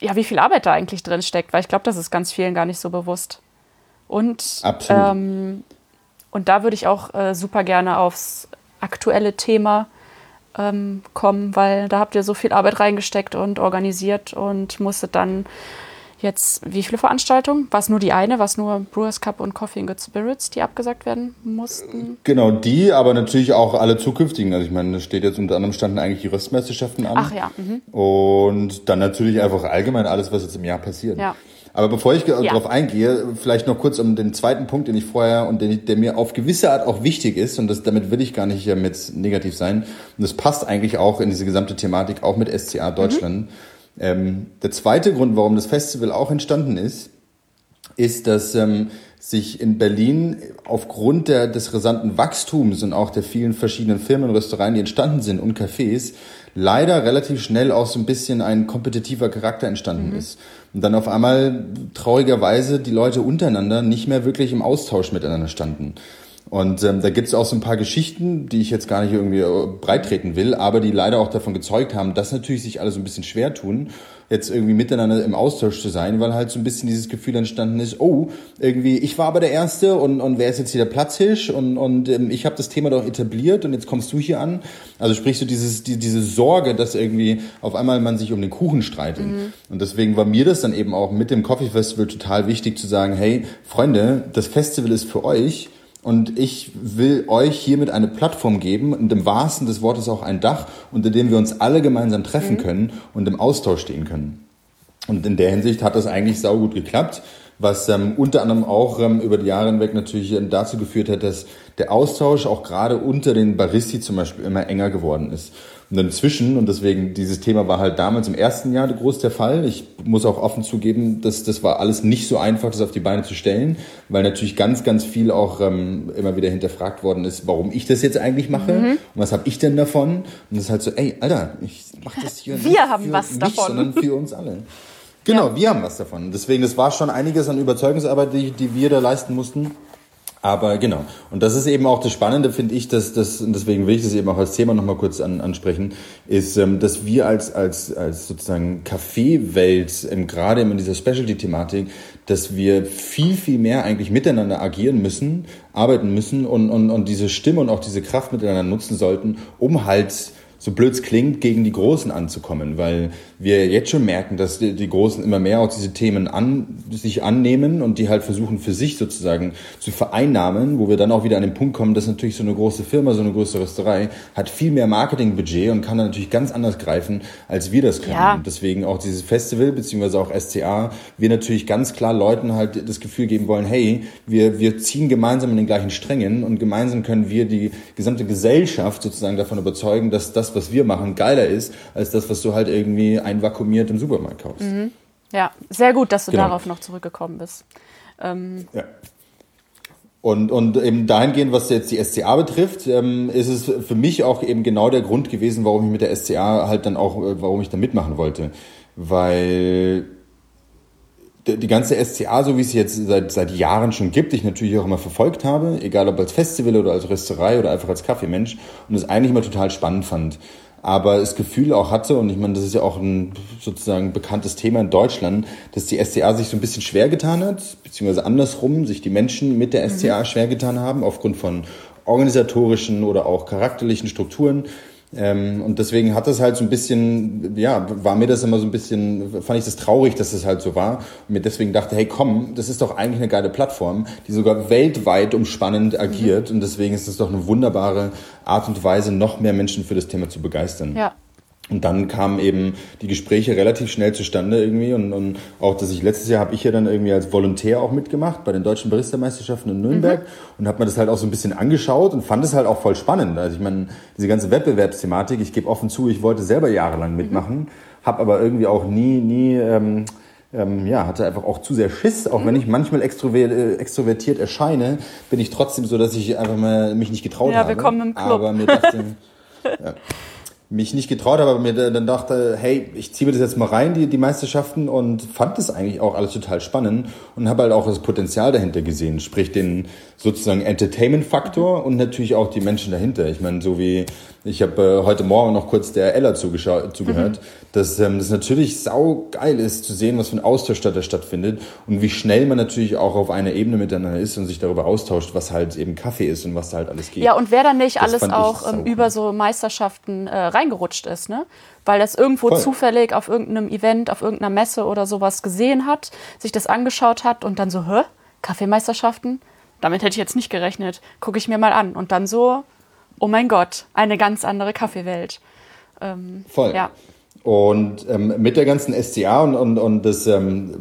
ja, wie viel Arbeit da eigentlich drin steckt, weil ich glaube, das ist ganz vielen gar nicht so bewusst. Und, ähm, und da würde ich auch äh, super gerne aufs aktuelle Thema ähm, kommen, weil da habt ihr so viel Arbeit reingesteckt und organisiert und musstet dann jetzt, wie viele Veranstaltungen? War es nur die eine? War es nur Brewers Cup und Coffee and Good Spirits, die abgesagt werden mussten? Genau, die, aber natürlich auch alle zukünftigen. Also ich meine, es steht jetzt unter anderem standen eigentlich die Röstmeisterschaften an. Ach ja. Mhm. Und dann natürlich einfach allgemein alles, was jetzt im Jahr passiert. Ja. Aber bevor ich ja. darauf eingehe, vielleicht noch kurz um den zweiten Punkt, den ich vorher und den, der mir auf gewisse Art auch wichtig ist, und das, damit will ich gar nicht mit negativ sein. Und das passt eigentlich auch in diese gesamte Thematik, auch mit SCA Deutschland. Mhm ähm, der zweite Grund, warum das Festival auch entstanden ist, ist, dass ähm, sich in Berlin aufgrund der, des rasanten Wachstums und auch der vielen verschiedenen Firmen und Restaurants, die entstanden sind und Cafés, leider relativ schnell auch so ein bisschen ein kompetitiver Charakter entstanden mhm. ist. Und dann auf einmal traurigerweise die Leute untereinander nicht mehr wirklich im Austausch miteinander standen. Und ähm, da gibt es auch so ein paar Geschichten, die ich jetzt gar nicht irgendwie äh, breittreten will, aber die leider auch davon gezeugt haben, dass natürlich sich alle so ein bisschen schwer tun, jetzt irgendwie miteinander im Austausch zu sein, weil halt so ein bisschen dieses Gefühl entstanden ist, oh, irgendwie, ich war aber der Erste und, und wer ist jetzt hier der Platzhisch und, und ähm, ich habe das Thema doch etabliert und jetzt kommst du hier an. Also sprich so dieses, die, diese Sorge, dass irgendwie auf einmal man sich um den Kuchen streitet. Mhm. Und deswegen war mir das dann eben auch mit dem Coffee Festival total wichtig zu sagen, hey, Freunde, das Festival ist für euch und ich will euch hiermit eine Plattform geben und im wahrsten des Wortes auch ein Dach, unter dem wir uns alle gemeinsam treffen mhm. können und im Austausch stehen können. Und in der Hinsicht hat das eigentlich saugut geklappt, was ähm, unter anderem auch ähm, über die Jahre hinweg natürlich ähm, dazu geführt hat, dass der Austausch auch gerade unter den Baristi zum Beispiel immer enger geworden ist. Und inzwischen, und deswegen, dieses Thema war halt damals im ersten Jahr groß der Fall. Ich muss auch offen zugeben, dass das war alles nicht so einfach, das auf die Beine zu stellen, weil natürlich ganz, ganz viel auch ähm, immer wieder hinterfragt worden ist, warum ich das jetzt eigentlich mache mhm. und was habe ich denn davon? Und das ist halt so, ey, Alter, ich mache das hier wir nicht haben für was mich, davon. sondern für uns alle. Genau, ja. wir haben was davon. Deswegen, das war schon einiges an Überzeugungsarbeit, die, die wir da leisten mussten. Aber genau. Und das ist eben auch das Spannende, finde ich, dass das, und deswegen will ich das eben auch als Thema nochmal kurz an, ansprechen, ist, ähm, dass wir als, als, als sozusagen Kaffeewelt, ähm, gerade in dieser Specialty-Thematik, dass wir viel, viel mehr eigentlich miteinander agieren müssen, arbeiten müssen und, und, und diese Stimme und auch diese Kraft miteinander nutzen sollten, um halt so blöd es klingt, gegen die Großen anzukommen, weil wir jetzt schon merken, dass die, die Großen immer mehr auch diese Themen an, sich annehmen und die halt versuchen für sich sozusagen zu vereinnahmen, wo wir dann auch wieder an den Punkt kommen, dass natürlich so eine große Firma, so eine große Rösterei hat viel mehr Marketingbudget und kann dann natürlich ganz anders greifen, als wir das können. Ja. Und deswegen auch dieses Festival, beziehungsweise auch SCA, wir natürlich ganz klar Leuten halt das Gefühl geben wollen, hey, wir, wir ziehen gemeinsam in den gleichen Strängen und gemeinsam können wir die gesamte Gesellschaft sozusagen davon überzeugen, dass das, was wir machen, geiler ist, als das, was du halt irgendwie einvakuumiert im Supermarkt kaufst. Mhm. Ja, sehr gut, dass du genau. darauf noch zurückgekommen bist. Ähm ja. Und, und eben dahingehend, was jetzt die SCA betrifft, ähm, ist es für mich auch eben genau der Grund gewesen, warum ich mit der SCA halt dann auch, äh, warum ich da mitmachen wollte. Weil die ganze SCA, so wie es jetzt seit, seit Jahren schon gibt, ich natürlich auch immer verfolgt habe, egal ob als Festival oder als Rösterei oder einfach als Kaffeemensch und es eigentlich immer total spannend fand aber das Gefühl auch hatte, und ich meine, das ist ja auch ein sozusagen bekanntes Thema in Deutschland, dass die SCA sich so ein bisschen schwer getan hat, beziehungsweise andersrum, sich die Menschen mit der SCA mhm. schwer getan haben, aufgrund von organisatorischen oder auch charakterlichen Strukturen. Ähm, und deswegen hat das halt so ein bisschen, ja, war mir das immer so ein bisschen, fand ich das traurig, dass das halt so war. Und mir deswegen dachte, hey komm, das ist doch eigentlich eine geile Plattform, die sogar weltweit umspannend agiert. Mhm. Und deswegen ist das doch eine wunderbare Art und Weise, noch mehr Menschen für das Thema zu begeistern. Ja. Und dann kamen eben die Gespräche relativ schnell zustande irgendwie und, und auch, dass ich letztes Jahr habe ich ja dann irgendwie als Volontär auch mitgemacht bei den deutschen Barista-Meisterschaften in Nürnberg mhm. und habe mir das halt auch so ein bisschen angeschaut und fand es halt auch voll spannend. Also ich meine, diese ganze Wettbewerbsthematik, ich gebe offen zu, ich wollte selber jahrelang mhm. mitmachen, mhm. habe aber irgendwie auch nie, nie ähm, ähm, ja, hatte einfach auch zu sehr Schiss. Auch mhm. wenn ich manchmal äh, extrovertiert erscheine, bin ich trotzdem so, dass ich einfach mal mich nicht getraut ja, habe. Ja, willkommen im Club. Aber mir dachte, ja mich nicht getraut habe, aber mir dann dachte, hey, ich ziehe mir das jetzt mal rein, die, die Meisterschaften, und fand das eigentlich auch alles total spannend und habe halt auch das Potenzial dahinter gesehen, sprich den sozusagen Entertainment-Faktor und natürlich auch die Menschen dahinter. Ich meine, so wie ich habe äh, heute Morgen noch kurz der Ella zugehört, mhm. dass ähm, das natürlich sau geil ist zu sehen, was für ein Austausch da stattfindet und wie schnell man natürlich auch auf einer Ebene miteinander ist und sich darüber austauscht, was halt eben Kaffee ist und was da halt alles geht. Ja, und wer dann nicht das alles auch ähm, über so Meisterschaften äh, reingerutscht ist, ne? Weil das irgendwo Voll. zufällig auf irgendeinem Event, auf irgendeiner Messe oder sowas gesehen hat, sich das angeschaut hat und dann so, hä? Kaffeemeisterschaften? Damit hätte ich jetzt nicht gerechnet. Gucke ich mir mal an. Und dann so, oh mein Gott, eine ganz andere Kaffeewelt. Ähm, Voll. Ja. Und ähm, mit der ganzen SCA und, und, und das, ähm,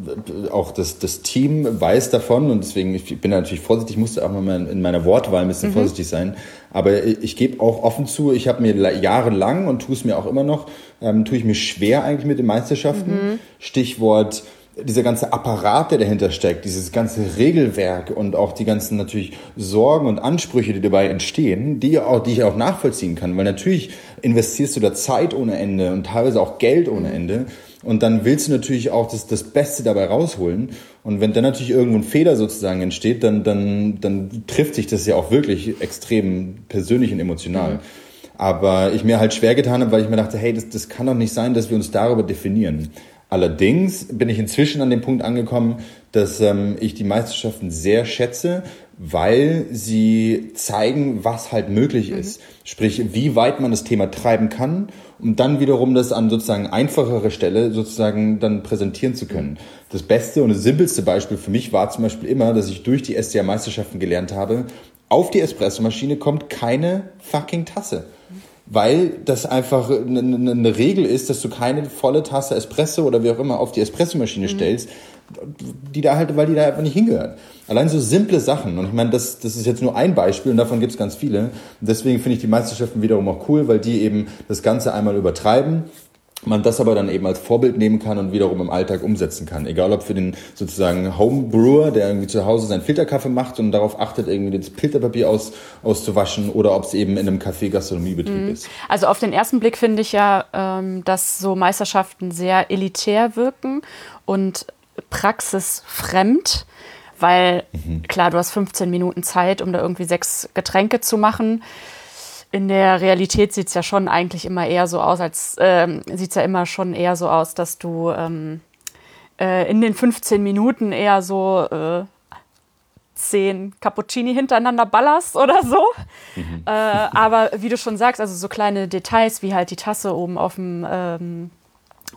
auch das, das Team weiß davon und deswegen, ich bin natürlich vorsichtig, musste auch mal in meiner Wortwahl ein bisschen mhm. vorsichtig sein. Aber ich, gebe auch offen zu, ich habe mir jahrelang und tue es mir auch immer noch, ähm, tue ich mir schwer eigentlich mit den Meisterschaften. Mhm. Stichwort dieser ganze Apparat, der dahinter steckt, dieses ganze Regelwerk und auch die ganzen natürlich Sorgen und Ansprüche, die dabei entstehen, die, auch, die ich auch nachvollziehen kann, weil natürlich investierst du da Zeit ohne Ende und teilweise auch Geld ohne Ende und dann willst du natürlich auch das, das Beste dabei rausholen und wenn dann natürlich irgendwo ein Fehler sozusagen entsteht, dann, dann, dann trifft sich das ja auch wirklich extrem persönlich und emotional. Mhm. Aber ich mir halt schwer getan habe, weil ich mir dachte, hey, das, das kann doch nicht sein, dass wir uns darüber definieren. Allerdings bin ich inzwischen an dem Punkt angekommen, dass ähm, ich die Meisterschaften sehr schätze, weil sie zeigen, was halt möglich mhm. ist. Sprich, wie weit man das Thema treiben kann, um dann wiederum das an sozusagen einfachere Stelle sozusagen dann präsentieren zu können. Das beste und das simpelste Beispiel für mich war zum Beispiel immer, dass ich durch die SCA-Meisterschaften gelernt habe, auf die Espressomaschine kommt keine fucking Tasse weil das einfach eine, eine, Regel ist, dass du keine volle Tasse Espresso oder wie auch immer auf die Espressomaschine mhm. stellst, die da halt, weil die da einfach nicht hingehört. Allein so simple Sachen. Und ich meine, das, das ist jetzt nur ein Beispiel und davon gibt es ganz viele. Und deswegen finde ich die Meisterschaften wiederum auch cool, weil die eben das Ganze einmal übertreiben man das aber dann eben als Vorbild nehmen kann und wiederum im Alltag umsetzen kann. Egal ob für den sozusagen Homebrewer, der irgendwie zu Hause seinen Filterkaffee macht und darauf achtet, irgendwie das Filterpapier aus, auszuwaschen oder ob es eben in einem Café-Gastronomiebetrieb mhm. ist. Also auf den ersten Blick finde ich ja, ähm, dass so Meisterschaften sehr elitär wirken und praxisfremd. Weil, mhm. klar, du hast 15 Minuten Zeit, um da irgendwie sechs Getränke zu machen in der Realität sieht es ja schon eigentlich immer eher so aus, als ähm, sieht es ja immer schon eher so aus, dass du ähm, äh, in den 15 Minuten eher so äh, zehn Cappuccini hintereinander ballerst oder so. Mhm. Äh, aber wie du schon sagst, also so kleine Details wie halt die Tasse oben auf dem ähm,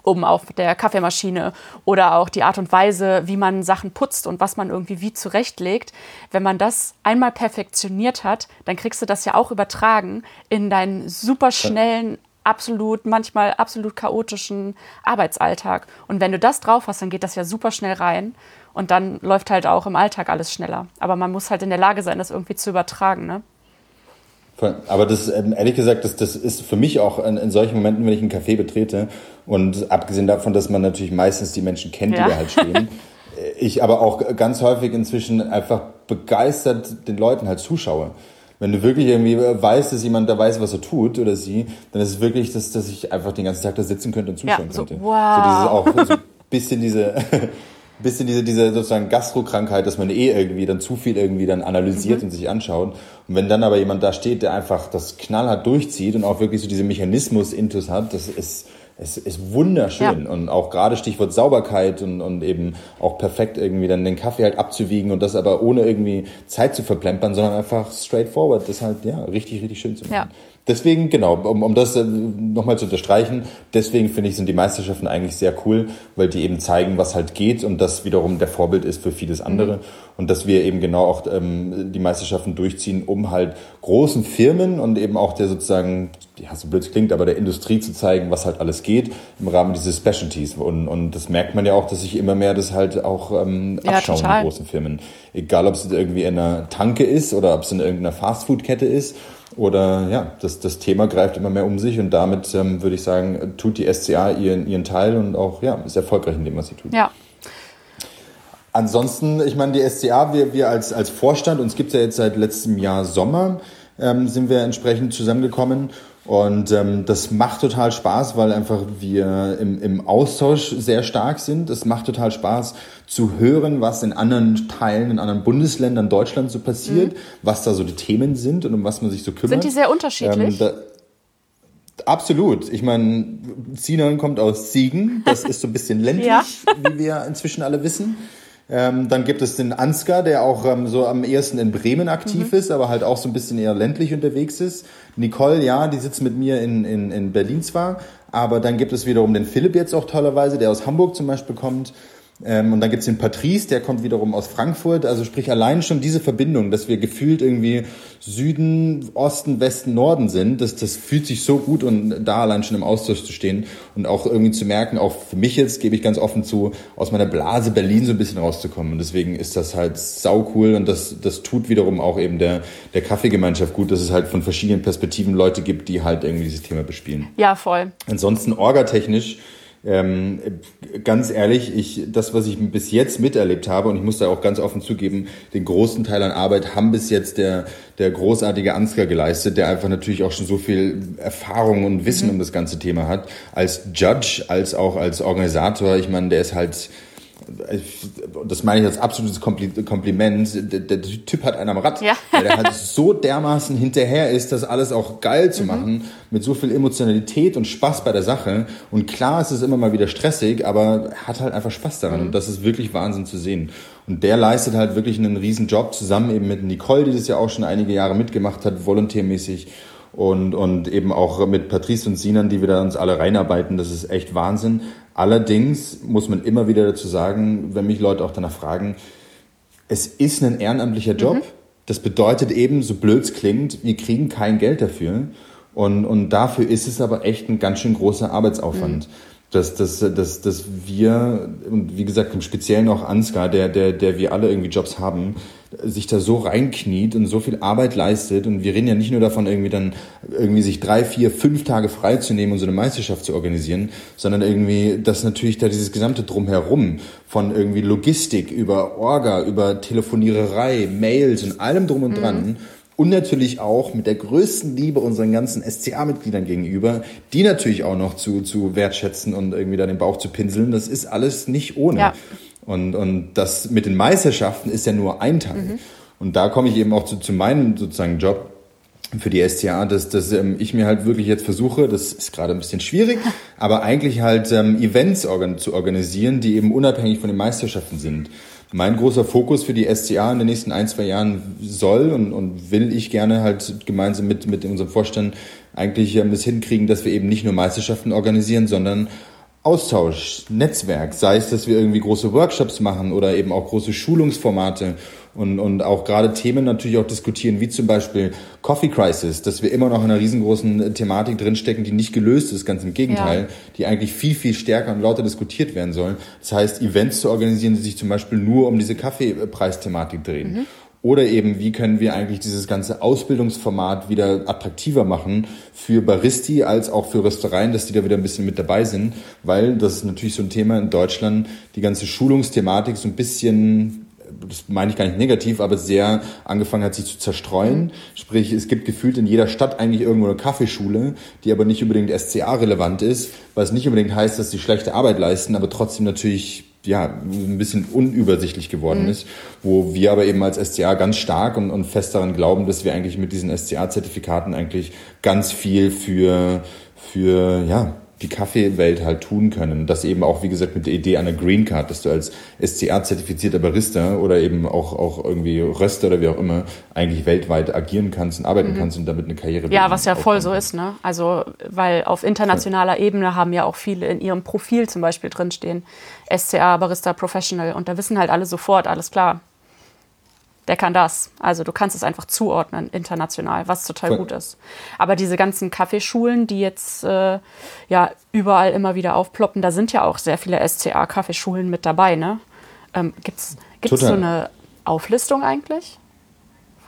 oben auf der Kaffeemaschine oder auch die Art und Weise, wie man Sachen putzt und was man irgendwie wie zurechtlegt. Wenn man das einmal perfektioniert hat, dann kriegst du das ja auch übertragen in deinen super schnellen, absolut, manchmal absolut chaotischen Arbeitsalltag. Und wenn du das drauf hast, dann geht das ja super schnell rein. Und dann läuft halt auch im Alltag alles schneller. Aber man muss halt in der Lage sein, das irgendwie zu übertragen. Ne? Aber das, ähm, ehrlich gesagt, das, das ist für mich auch in, in solchen Momenten, wenn ich einen Café betrete und abgesehen davon, dass man natürlich meistens die Menschen kennt, ja. die da halt stehen, ich aber auch ganz häufig inzwischen einfach begeistert den Leuten halt zuschaue. Wenn du wirklich irgendwie weißt, dass jemand da weiß, was er tut oder sie, dann ist es wirklich, dass, dass ich einfach den ganzen Tag da sitzen könnte und zuschauen ja, so, könnte. Wow. So dieses auch so ein bisschen diese bisschen diese, diese sozusagen Gastrokrankheit, dass man eh irgendwie dann zu viel irgendwie dann analysiert mhm. und sich anschaut. Und wenn dann aber jemand da steht, der einfach das knallhart durchzieht und auch wirklich so diese Mechanismus-Intus hat, das ist, es ist wunderschön. Ja. Und auch gerade Stichwort Sauberkeit und, und eben auch perfekt irgendwie dann den Kaffee halt abzuwiegen und das aber ohne irgendwie Zeit zu verplempern, sondern einfach straightforward, das halt, ja, richtig, richtig schön zu machen. Ja. Deswegen, genau, um, um das äh, nochmal zu unterstreichen, deswegen finde ich, sind die Meisterschaften eigentlich sehr cool, weil die eben zeigen, was halt geht und das wiederum der Vorbild ist für vieles andere. Mhm. Und dass wir eben genau auch ähm, die Meisterschaften durchziehen, um halt großen Firmen und eben auch der sozusagen, ja, so blöd klingt, aber der Industrie zu zeigen, was halt alles geht im Rahmen dieses Specialties. Und, und das merkt man ja auch, dass sich immer mehr das halt auch ähm, ja, abschauen in großen Firmen. Egal, ob es irgendwie in einer Tanke ist oder ob es in irgendeiner Fastfood-Kette ist oder ja, das, das Thema greift immer mehr um sich und damit ähm, würde ich sagen, tut die SCA ihren, ihren Teil und auch ja, ist erfolgreich in dem, was sie tut. Ja. Ansonsten, ich meine, die SCA, wir, wir als, als Vorstand, uns gibt es ja jetzt seit letztem Jahr Sommer, ähm, sind wir entsprechend zusammengekommen und ähm, das macht total Spaß, weil einfach wir im, im Austausch sehr stark sind. Es macht total Spaß zu hören, was in anderen Teilen, in anderen Bundesländern Deutschland so passiert, mhm. was da so die Themen sind und um was man sich so kümmert. Sind die sehr unterschiedlich? Ähm, absolut. Ich meine, Sinan kommt aus Siegen. Das ist so ein bisschen ländlich, ja. wie wir inzwischen alle wissen. Ähm, dann gibt es den Ansgar, der auch ähm, so am ehesten in Bremen aktiv mhm. ist, aber halt auch so ein bisschen eher ländlich unterwegs ist. Nicole, ja, die sitzt mit mir in, in, in Berlin zwar, aber dann gibt es wiederum den Philipp jetzt auch tollerweise, der aus Hamburg zum Beispiel kommt. Ähm, und dann gibt's den Patrice, der kommt wiederum aus Frankfurt. Also sprich allein schon diese Verbindung, dass wir gefühlt irgendwie Süden, Osten, Westen, Norden sind, das, das fühlt sich so gut und da allein schon im Austausch zu stehen und auch irgendwie zu merken, auch für mich jetzt, gebe ich ganz offen zu, aus meiner Blase Berlin so ein bisschen rauszukommen. Und deswegen ist das halt sau cool und das, das tut wiederum auch eben der, der Kaffeegemeinschaft gut, dass es halt von verschiedenen Perspektiven Leute gibt, die halt irgendwie dieses Thema bespielen. Ja, voll. Ansonsten orgatechnisch ähm, ganz ehrlich, ich, das, was ich bis jetzt miterlebt habe, und ich muss da auch ganz offen zugeben, den großen Teil an Arbeit haben bis jetzt der, der großartige Ansgar geleistet, der einfach natürlich auch schon so viel Erfahrung und Wissen mhm. um das ganze Thema hat, als Judge, als auch als Organisator. Ich meine, der ist halt das meine ich als absolutes Kompliment, der, der Typ hat einen am Rad, ja. weil der halt so dermaßen hinterher ist, das alles auch geil zu mhm. machen, mit so viel Emotionalität und Spaß bei der Sache. Und klar ist es immer mal wieder stressig, aber hat halt einfach Spaß daran. Mhm. Und das ist wirklich Wahnsinn zu sehen. Und der leistet halt wirklich einen riesen Job zusammen eben mit Nicole, die das ja auch schon einige Jahre mitgemacht hat, volontärmäßig. Und, und eben auch mit Patrice und Sinan, die wir da uns alle reinarbeiten. Das ist echt Wahnsinn. Allerdings muss man immer wieder dazu sagen, wenn mich Leute auch danach fragen, es ist ein ehrenamtlicher Job. Mhm. Das bedeutet eben, so blöd es klingt, wir kriegen kein Geld dafür. Und, und dafür ist es aber echt ein ganz schön großer Arbeitsaufwand. Mhm dass, dass, dass, dass wir, und wie gesagt, im Speziellen auch Ansgar, der, der, der wir alle irgendwie Jobs haben, sich da so reinkniet und so viel Arbeit leistet. Und wir reden ja nicht nur davon, irgendwie dann irgendwie sich drei, vier, fünf Tage freizunehmen und so eine Meisterschaft zu organisieren, sondern irgendwie, dass natürlich da dieses gesamte Drumherum von irgendwie Logistik über Orga, über Telefoniererei, Mails und allem drum und dran. Mhm und natürlich auch mit der größten Liebe unseren ganzen SCA-Mitgliedern gegenüber, die natürlich auch noch zu, zu wertschätzen und irgendwie da den Bauch zu pinseln. Das ist alles nicht ohne. Ja. Und, und das mit den Meisterschaften ist ja nur ein Teil. Mhm. Und da komme ich eben auch zu, zu meinem sozusagen Job für die SCA, dass, dass ähm, ich mir halt wirklich jetzt versuche, das ist gerade ein bisschen schwierig, aber eigentlich halt ähm, Events organ zu organisieren, die eben unabhängig von den Meisterschaften sind. Mein großer Fokus für die SCA in den nächsten ein, zwei Jahren soll und, und will ich gerne halt gemeinsam mit, mit unserem Vorstand eigentlich ähm, das hinkriegen, dass wir eben nicht nur Meisterschaften organisieren, sondern Austausch, Netzwerk, sei es, dass wir irgendwie große Workshops machen oder eben auch große Schulungsformate und, und auch gerade Themen natürlich auch diskutieren, wie zum Beispiel Coffee Crisis, dass wir immer noch in einer riesengroßen Thematik drinstecken, die nicht gelöst ist, ganz im Gegenteil, ja. die eigentlich viel, viel stärker und lauter diskutiert werden sollen. Das heißt, Events zu organisieren, die sich zum Beispiel nur um diese Kaffeepreisthematik drehen. Mhm. Oder eben, wie können wir eigentlich dieses ganze Ausbildungsformat wieder attraktiver machen für Baristi als auch für Röstereien, dass die da wieder ein bisschen mit dabei sind, weil das ist natürlich so ein Thema in Deutschland, die ganze Schulungsthematik so ein bisschen das meine ich gar nicht negativ, aber sehr angefangen hat, sich zu zerstreuen. Sprich, es gibt gefühlt in jeder Stadt eigentlich irgendwo eine Kaffeeschule, die aber nicht unbedingt SCA-relevant ist, was nicht unbedingt heißt, dass sie schlechte Arbeit leisten, aber trotzdem natürlich ja, ein bisschen unübersichtlich geworden mhm. ist, wo wir aber eben als SCA ganz stark und, und fest daran glauben, dass wir eigentlich mit diesen SCA-Zertifikaten eigentlich ganz viel für, für ja, die Kaffeewelt halt tun können. Das eben auch, wie gesagt, mit der Idee einer Green Card, dass du als SCA-zertifizierter Barista oder eben auch, auch irgendwie Röster oder wie auch immer eigentlich weltweit agieren kannst und arbeiten mhm. kannst und damit eine Karriere Ja, was ja voll so ist, ne? Also, weil auf internationaler ja. Ebene haben ja auch viele in ihrem Profil zum Beispiel drinstehen, SCA, Barista Professional und da wissen halt alle sofort, alles klar, der kann das. Also du kannst es einfach zuordnen international, was total gut ist. Aber diese ganzen Kaffeeschulen, die jetzt äh, ja überall immer wieder aufploppen, da sind ja auch sehr viele SCA-Kaffeeschulen mit dabei. Ne? Ähm, Gibt es so eine Auflistung eigentlich?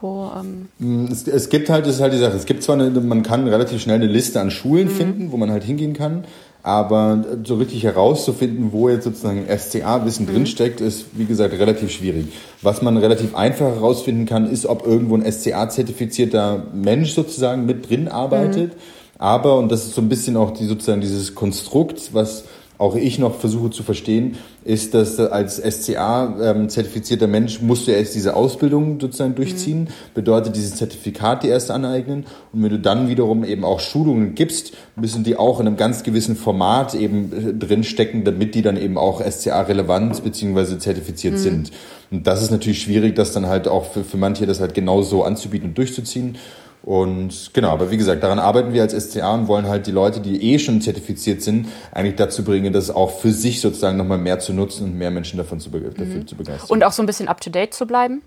Wo, ähm mm, es, es, gibt halt, das ist halt die Sache, es gibt zwar eine, man kann relativ schnell eine Liste an Schulen mhm. finden, wo man halt hingehen kann, aber so richtig herauszufinden, wo jetzt sozusagen SCA-Wissen mhm. drinsteckt, ist, wie gesagt, relativ schwierig. Was man relativ einfach herausfinden kann, ist, ob irgendwo ein SCA-zertifizierter Mensch sozusagen mit drin arbeitet. Mhm. Aber, und das ist so ein bisschen auch die, sozusagen dieses Konstrukt, was auch ich noch versuche zu verstehen, ist, dass als SCA-zertifizierter ähm, Mensch musst du erst diese Ausbildung sozusagen durchziehen, mhm. bedeutet dieses Zertifikat dir erst aneignen und wenn du dann wiederum eben auch Schulungen gibst, müssen die auch in einem ganz gewissen Format eben äh, drinstecken, damit die dann eben auch SCA-relevant bzw. zertifiziert mhm. sind. Und das ist natürlich schwierig, das dann halt auch für, für manche das halt genauso anzubieten und durchzuziehen. Und genau, aber wie gesagt, daran arbeiten wir als SCA und wollen halt die Leute, die eh schon zertifiziert sind, eigentlich dazu bringen, das auch für sich sozusagen nochmal mehr zu nutzen und mehr Menschen davon zu, dafür mhm. zu begeistern. Und auch so ein bisschen up-to-date zu bleiben?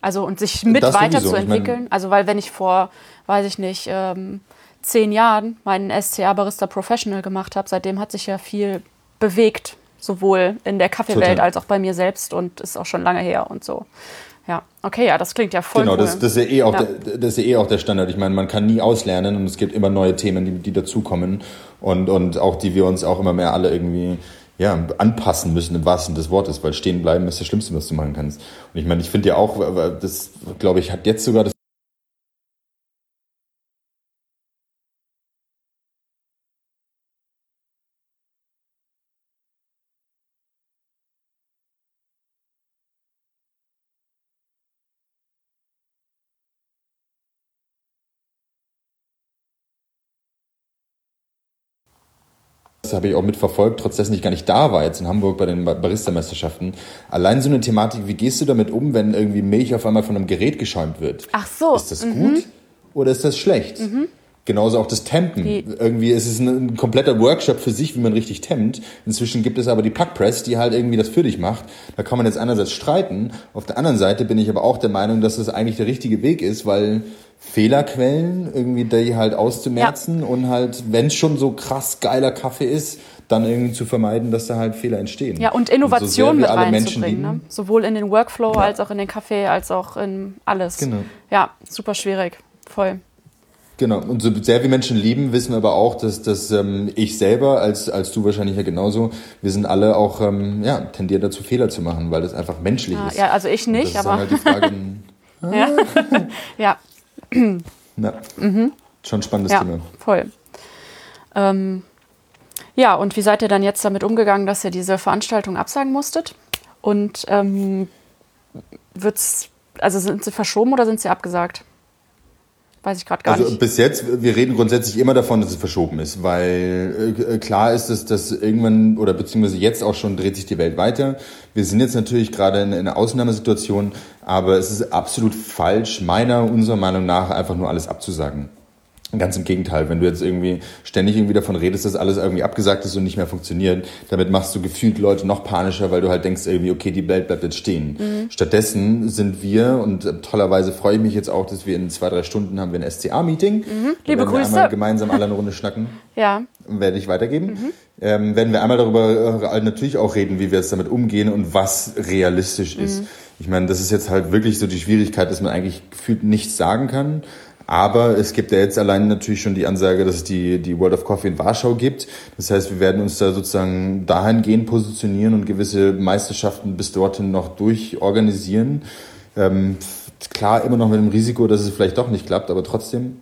Also und sich mit das weiterzuentwickeln? Ich mein, also weil wenn ich vor, weiß ich nicht, ähm, zehn Jahren meinen SCA Barista Professional gemacht habe, seitdem hat sich ja viel bewegt, sowohl in der Kaffeewelt als auch bei mir selbst und ist auch schon lange her und so. Ja, okay, ja, das klingt ja voll Genau, cool. das, das, ist ja eh auch Ja. Der, das ist ja eh auch der Standard. Ich meine, man kann nie auslernen und es gibt immer neue Themen, die, die dazukommen und, und auch die wir uns auch immer mehr alle irgendwie ja, anpassen müssen im wahrsten des Wortes, weil stehen bleiben ist das Schlimmste, was du machen kannst. Und ich meine, ich finde ja auch, das glaube ich, hat jetzt sogar das Das habe ich auch mitverfolgt, trotz dessen ich gar nicht da war jetzt in Hamburg bei den Barista-Meisterschaften. Allein so eine Thematik, wie gehst du damit um, wenn irgendwie Milch auf einmal von einem Gerät geschäumt wird? Ach so. Ist das gut oder ist das schlecht? Genauso auch das Tempen. Die- irgendwie ist es ein, ein kompletter Workshop für sich, wie man richtig tempt. Inzwischen gibt es aber die Packpress, die halt irgendwie das für dich macht. Da kann man jetzt einerseits streiten. Auf der anderen Seite bin ich aber auch der Meinung, dass das eigentlich der richtige Weg ist, weil Fehlerquellen irgendwie die halt auszumerzen und halt, wenn es schon so krass geiler Kaffee ist, dann irgendwie zu vermeiden, dass da halt Fehler entstehen. Ja, und so Innovation wir mit alle Menschen reinzubringen. Ne? Sowohl in den Workflow als auch in den Kaffee, als auch in alles. Genau. Ja, super schwierig. Voll. Genau, und so sehr wir Menschen lieben, wissen wir aber auch, dass, dass ähm, ich selber, als, als du wahrscheinlich ja genauso, wir sind alle auch, ähm, ja, tendiert dazu Fehler zu machen, weil das einfach menschlich Ja, ist. ja, also ich Und nicht, aber halt die Frage, ja. ja, na, schon ein spannendes ja, Thema. voll. Ähm, ja, und wie seid ihr dann jetzt damit umgegangen, dass ihr diese Veranstaltung absagen musstet? Und ähm, wird's, also sind sie verschoben oder sind sie abgesagt? Weiß ich gerade gar Also nicht. bis jetzt, wir reden grundsätzlich immer davon, dass es verschoben ist, weil äh, klar ist es, dass irgendwann oder beziehungsweise jetzt auch schon dreht sich die Welt weiter. Wir sind jetzt natürlich gerade in, in einer Ausnahmesituation, aber es ist absolut falsch, meiner, unserer Meinung nach, einfach nur alles abzusagen. Ganz im Gegenteil, wenn du jetzt irgendwie ständig irgendwie davon redest, dass alles irgendwie abgesagt ist und nicht mehr funktioniert, damit machst du gefühlt Leute noch panischer, weil du halt denkst irgendwie, okay, die Welt bleibt jetzt stehen. Mhm. Stattdessen sind wir, und tollerweise freue ich mich jetzt auch, dass wir in zwei, drei Stunden haben wir ein SCA-Meeting. Mhm. Liebe werden wir Grüße. einmal gemeinsam alle eine Runde schnacken Ja, werde ich weitergeben. Mhm. Ähm, werden wir einmal darüber äh, natürlich auch reden, wie wir jetzt damit umgehen und was realistisch Mhm. ist. Ich meine, das ist jetzt halt wirklich so die Schwierigkeit, dass man eigentlich gefühlt nichts sagen kann. Aber es gibt ja jetzt allein natürlich schon die Ansage, dass es die, die World of Coffee in Warschau gibt. Das heißt, wir werden uns da sozusagen dahingehend positionieren und gewisse Meisterschaften bis dorthin noch durchorganisieren. Ähm, klar, immer noch mit dem Risiko, dass es vielleicht doch nicht klappt, aber trotzdem.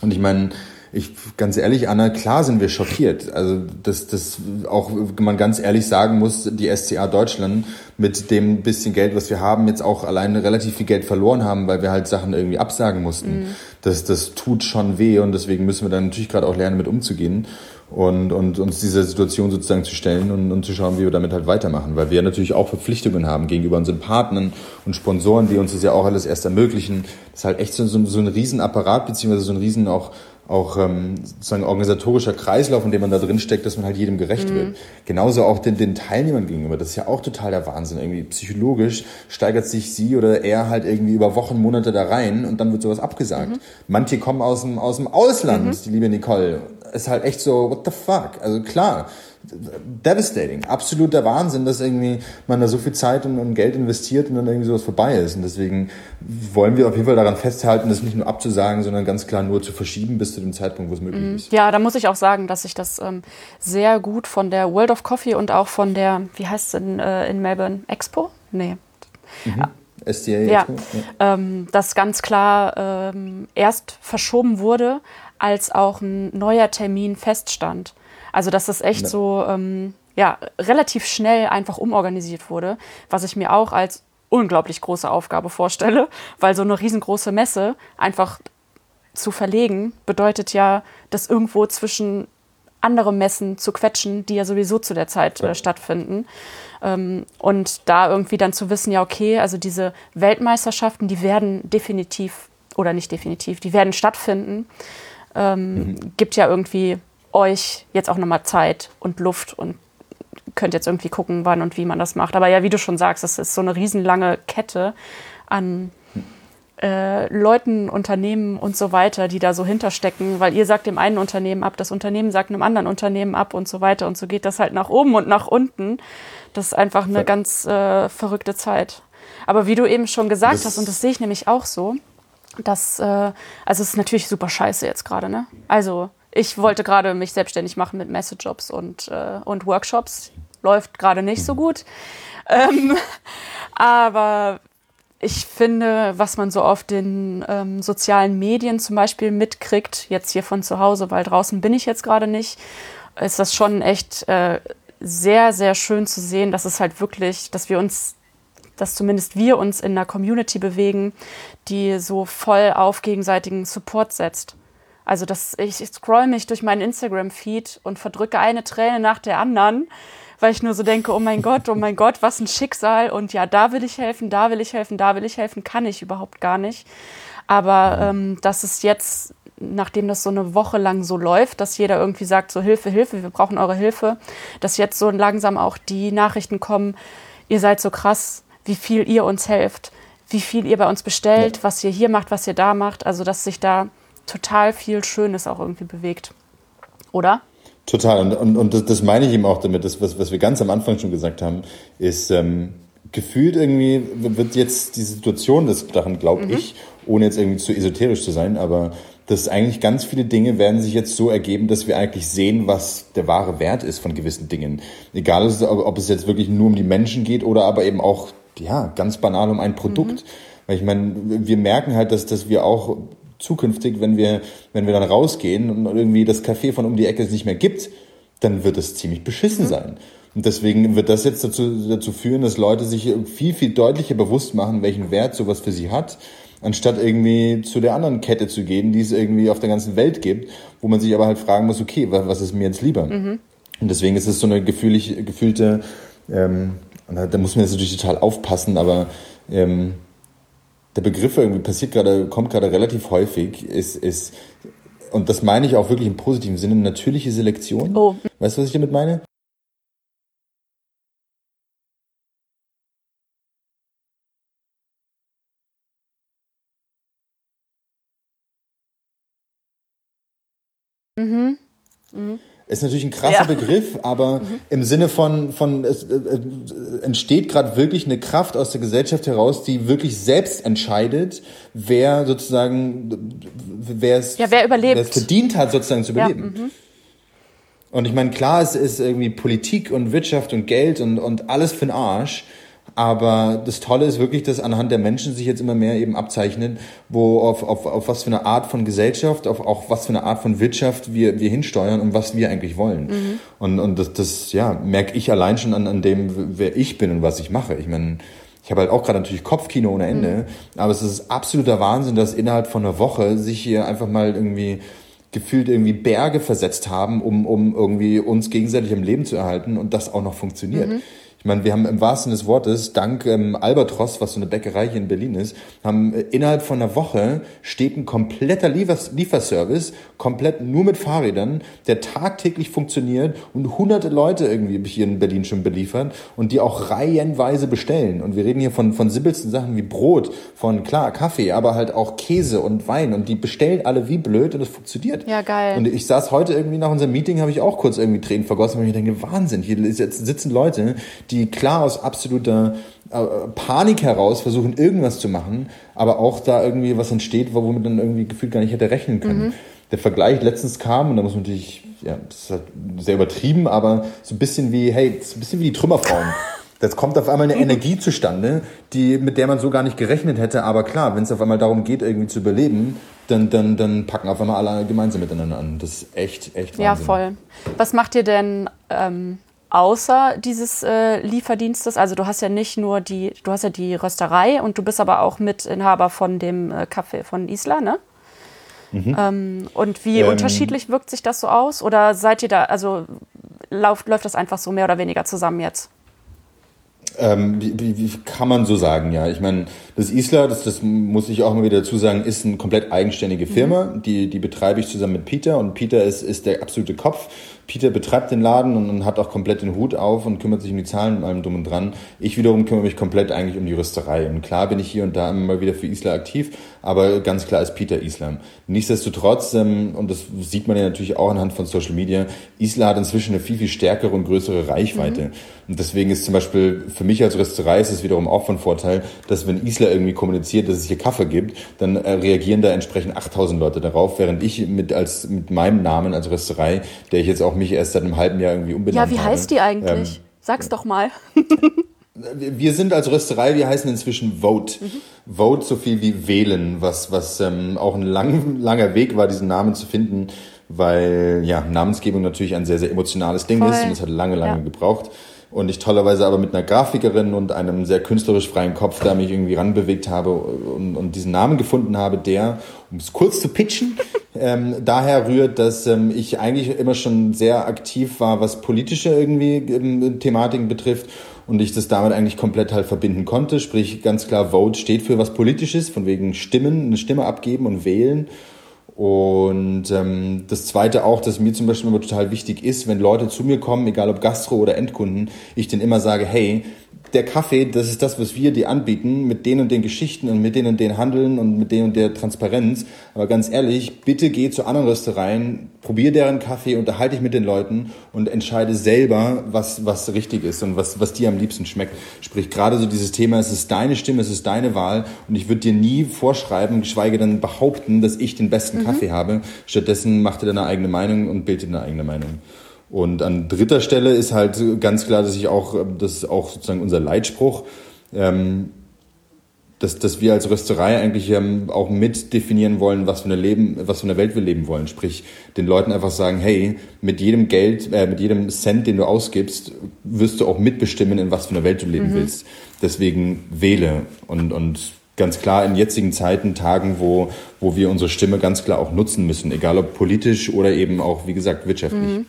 Und ich meine, ich, ganz ehrlich, Anna, klar sind wir schockiert. Also, dass das auch man ganz ehrlich sagen muss, die SCA Deutschland mit dem bisschen Geld, was wir haben, jetzt auch alleine relativ viel Geld verloren haben, weil wir halt Sachen irgendwie absagen mussten. Das, das tut schon weh und deswegen müssen wir dann natürlich gerade auch lernen, mit umzugehen und, und uns dieser Situation sozusagen zu stellen und, und zu schauen, wie wir damit halt weitermachen. Weil wir natürlich auch Verpflichtungen haben gegenüber unseren Partnern und Sponsoren, die uns das ja auch alles erst ermöglichen. Das ist halt echt so, so, so ein Riesenapparat, beziehungsweise so ein Riesen auch auch ähm, sozusagen organisatorischer Kreislauf, in dem man da drin steckt, dass man halt jedem gerecht wird. Genauso auch den, den Teilnehmern gegenüber. Das ist ja auch total der Wahnsinn. Irgendwie psychologisch steigert sich sie oder er halt irgendwie über Wochen, Monate da rein und dann wird sowas abgesagt. Manche kommen aus dem, aus dem Ausland, die liebe Nicole. Ist halt echt so, what the fuck? Also klar, devastating. Absoluter Wahnsinn, dass irgendwie man da so viel Zeit und, und Geld investiert und dann irgendwie sowas vorbei ist. Und deswegen wollen wir auf jeden Fall daran festhalten, das nicht nur abzusagen, sondern ganz klar nur zu verschieben bis zu dem Zeitpunkt, wo es möglich ist. Ja, da muss ich auch sagen, dass ich das ähm, sehr gut von der World of Coffee und auch von der, wie heißt es in, äh, in Melbourne, Expo? Nee. SDA Ja, Expo? ja. ähm, das ganz klar ähm, erst verschoben wurde, als auch ein neuer Termin feststand. Also, dass das echt Ja. so ähm, ja, relativ schnell einfach umorganisiert wurde, was ich mir auch als unglaublich große Aufgabe vorstelle, weil so eine riesengroße Messe einfach zu verlegen bedeutet ja, das irgendwo zwischen andere Messen zu quetschen, die ja sowieso zu der Zeit äh, stattfinden. Ähm, und da irgendwie dann zu wissen, ja, okay, also diese Weltmeisterschaften, die werden definitiv oder nicht definitiv, die werden stattfinden. Ähm, Gibt ja irgendwie euch jetzt auch nochmal Zeit und Luft und könnt jetzt irgendwie gucken, wann und wie man das macht. Aber ja, wie du schon sagst, das ist so eine riesenlange Kette an äh, Leuten, Unternehmen und so weiter, die da so hinterstecken, weil ihr sagt dem einen Unternehmen ab, das Unternehmen sagt einem anderen Unternehmen ab und so weiter und so geht das halt nach oben und nach unten. Das ist einfach eine Ja. ganz äh, verrückte Zeit. Aber wie du eben schon gesagt das hast, und das sehe ich nämlich auch so, dass, äh, also es ist natürlich super scheiße jetzt gerade, ne? Also ich wollte gerade mich selbstständig machen mit Messejobs und, äh, und Workshops. Läuft gerade nicht so gut. Ähm, aber ich finde, was man so auf den ähm, sozialen Medien zum Beispiel mitkriegt, jetzt hier von zu Hause, weil draußen bin ich jetzt gerade nicht, ist das schon echt äh, sehr, sehr schön zu sehen, dass es halt wirklich, dass wir uns, dass zumindest wir uns in einer Community bewegen, die so voll auf gegenseitigen Support setzt. Also dass ich, ich scroll mich durch meinen Instagram-Feed und verdrücke eine Träne nach der anderen, weil ich nur so denke, oh mein Gott, oh mein Gott, was ein Schicksal. Und ja, da will ich helfen, da will ich helfen, da will ich helfen, kann ich überhaupt gar nicht. Aber ähm, dass es jetzt, nachdem das so eine Woche lang so läuft, dass jeder irgendwie sagt, so Hilfe, Hilfe, wir brauchen eure Hilfe, dass jetzt so langsam auch die Nachrichten kommen, ihr seid so krass, wie viel ihr uns helft, wie viel ihr bei uns bestellt, ja. was ihr hier macht, was ihr da macht. Also dass sich da total viel Schönes auch irgendwie bewegt. Oder? Total. Und, und, und das, das meine ich eben auch damit. Das, was, was wir ganz am Anfang schon gesagt haben, ist ähm, gefühlt irgendwie wird jetzt die Situation, das daran glaube mhm. ich, ohne jetzt irgendwie zu esoterisch zu sein, aber dass eigentlich ganz viele Dinge werden sich jetzt so ergeben, dass wir eigentlich sehen, was der wahre Wert ist von gewissen Dingen. Egal, ob es jetzt wirklich nur um die Menschen geht oder aber eben auch, ja, ganz banal um ein Produkt. Mhm. Weil ich meine, wir merken halt, dass, dass wir auch zukünftig, wenn wir, wenn wir dann rausgehen und irgendwie das Café von um die Ecke es nicht mehr gibt, dann wird es ziemlich beschissen mhm. sein. Und deswegen wird das jetzt dazu, dazu führen, dass Leute sich viel, viel deutlicher bewusst machen, welchen Wert sowas für sie hat, anstatt irgendwie zu der anderen Kette zu gehen, die es irgendwie auf der ganzen Welt gibt, wo man sich aber halt fragen muss, okay, was ist mir jetzt lieber? Mhm. Und deswegen ist es so eine gefühlig, gefühlte, ähm, da muss man jetzt natürlich total aufpassen, aber ähm, der Begriff irgendwie passiert gerade, kommt gerade relativ häufig, ist, ist, und das meine ich auch wirklich im positiven Sinne, natürliche Selektion. Oh. Weißt du, was ich damit meine? Mhm. Mhm. Ist natürlich ein krasser ja. Begriff, aber mhm. im Sinne von, von es äh, äh entsteht gerade wirklich eine Kraft aus der Gesellschaft heraus, die wirklich selbst entscheidet, wer sozusagen, wer es, ja, wer überlebt. Wer es verdient hat, sozusagen zu überleben. Ja, mhm. und ich meine, klar, es ist irgendwie Politik und Wirtschaft und Geld und, und alles für den Arsch. Aber das Tolle ist wirklich, dass anhand der Menschen sich jetzt immer mehr eben abzeichnet, wo auf, auf, auf was für eine Art von Gesellschaft, auf auch was für eine Art von Wirtschaft wir, wir hinsteuern und was wir eigentlich wollen. Mhm. Und, und das, das ja, merke ich allein schon an, an dem, wer ich bin und was ich mache. Ich meine, ich habe halt auch gerade natürlich Kopfkino ohne Ende, mhm. aber es ist absoluter Wahnsinn, dass innerhalb von einer Woche sich hier einfach mal irgendwie gefühlt irgendwie Berge versetzt haben, um, um irgendwie uns gegenseitig im Leben zu erhalten und das auch noch funktioniert. Mhm. Ich meine, wir haben im wahrsten des Wortes, dank ähm, Albatros, was so eine Bäckerei hier in Berlin ist, haben äh, innerhalb von einer Woche steht ein kompletter Liefers Lieferservice, komplett nur mit Fahrrädern, der tagtäglich funktioniert und hunderte Leute irgendwie hier in Berlin schon beliefert und die auch reihenweise bestellen. Und wir reden hier von, von simpelsten Sachen wie Brot, von klar, Kaffee, aber halt auch Käse und Wein und die bestellen alle wie blöd und es funktioniert. Ja, geil. Und ich saß heute irgendwie nach unserem Meeting, habe ich auch kurz irgendwie Tränen vergossen, weil ich denke, Wahnsinn, hier sitzen Leute, die die klar aus absoluter äh, Panik heraus versuchen, irgendwas zu machen, aber auch da irgendwie was entsteht, womit dann irgendwie gefühlt gar nicht hätte rechnen können. Mhm. Der Vergleich letztens kam, und da muss man natürlich, ja, das ist halt sehr übertrieben, aber so ein bisschen wie, hey, so ein bisschen wie die Trümmerfrauen. Jetzt kommt auf einmal eine Energie zustande, die, mit der man so gar nicht gerechnet hätte. Aber klar, wenn es auf einmal darum geht, irgendwie zu überleben, dann, dann, dann packen auf einmal alle gemeinsam miteinander an. Das ist echt, echt Wahnsinn. Ja, voll. Was macht ihr denn ähm, außer dieses äh, Lieferdienstes. Also du hast ja nicht nur die, du hast ja die Rösterei und du bist aber auch Mitinhaber von dem äh, Kaffee von Isla, ne? Mhm. Ähm, und wie ähm, unterschiedlich wirkt sich das so aus? Oder seid ihr da, also läuft, läuft das einfach so mehr oder weniger zusammen jetzt? Ähm, wie, wie, wie, kann man so sagen, ja. Ich meine, das Isla, das, das muss ich auch mal wieder dazu sagen, ist eine komplett eigenständige Firma. Mhm. Die, die betreibe ich zusammen mit Peter und Peter ist, ist der absolute Kopf Peter betreibt den Laden und, hat auch komplett den Hut auf und kümmert sich um die Zahlen und allem drum und dran. Ich wiederum kümmere mich komplett eigentlich um die Rösterei. Und klar bin ich hier und da immer mal wieder für Isla aktiv, aber ganz klar ist Peter Islam. Nichtsdestotrotz, ähm, und das sieht man ja natürlich auch anhand von Social Media, Isla hat inzwischen eine viel, viel stärkere und größere Reichweite. Mhm. Und deswegen ist zum Beispiel für mich als Rösterei ist es wiederum auch von Vorteil, dass wenn Isla irgendwie kommuniziert, dass es hier Kaffee gibt, dann äh, reagieren da entsprechend 8000 Leute darauf, während ich mit, als, mit meinem Namen als Rösterei, der ich jetzt auch mich erst seit einem halben Jahr irgendwie umbenannt habe. Ja, wie heißt die eigentlich? Ähm, Sag's doch mal. wir sind als Rösterei, wir heißen inzwischen Vote. Mhm. Vote so viel wie wählen, was, was ähm, auch ein lang, langer Weg war, diesen Namen zu finden, weil ja, Namensgebung natürlich ein sehr, sehr emotionales Ding Voll. ist und es hat lange, lange ja. gebraucht und ich tollerweise aber mit einer Grafikerin und einem sehr künstlerisch freien Kopf da mich irgendwie ranbewegt habe und, und diesen Namen gefunden habe, der, um es kurz zu pitchen, ähm, daher rührt, dass ähm, ich eigentlich immer schon sehr aktiv war, was politische irgendwie ähm, Thematiken betrifft und ich das damit eigentlich komplett halt verbinden konnte. Sprich, ganz klar, Vote steht für was Politisches, von wegen Stimmen, eine Stimme abgeben und wählen. Und ähm, das Zweite auch, dass mir zum Beispiel immer total wichtig ist, wenn Leute zu mir kommen, egal ob Gastro oder Endkunden, ich denen immer sage, hey, der Kaffee, das ist das, was wir dir anbieten, mit den und den Geschichten und mit den und den Handeln und mit den und der Transparenz. Aber ganz ehrlich, bitte geh zu anderen Röstereien, probier deren Kaffee, unterhalte dich mit den Leuten und entscheide selber, was, was richtig ist und was, was dir am liebsten schmeckt. Sprich, gerade so dieses Thema, es ist deine Stimme, es ist deine Wahl und ich würde dir nie vorschreiben, geschweige denn behaupten, dass ich den besten mhm. Kaffee habe. Stattdessen mach dir deine eigene Meinung und bild dir deine eigene Meinung. Und an dritter Stelle ist halt ganz klar, dass ich auch, das ist auch sozusagen unser Leitspruch, ähm, dass, dass wir als Rösterei eigentlich ähm, auch mit definieren wollen, was für eine Leben, was für eine Welt wir leben wollen. Sprich, den Leuten einfach sagen, hey, mit jedem Geld, äh, mit jedem Cent, den du ausgibst, wirst du auch mitbestimmen, in was für eine Welt du leben mhm. willst. Deswegen wähle und, und ganz klar in jetzigen Zeiten, Tagen, wo, wo wir unsere Stimme ganz klar auch nutzen müssen, egal ob politisch oder eben auch, wie gesagt, wirtschaftlich. Mhm.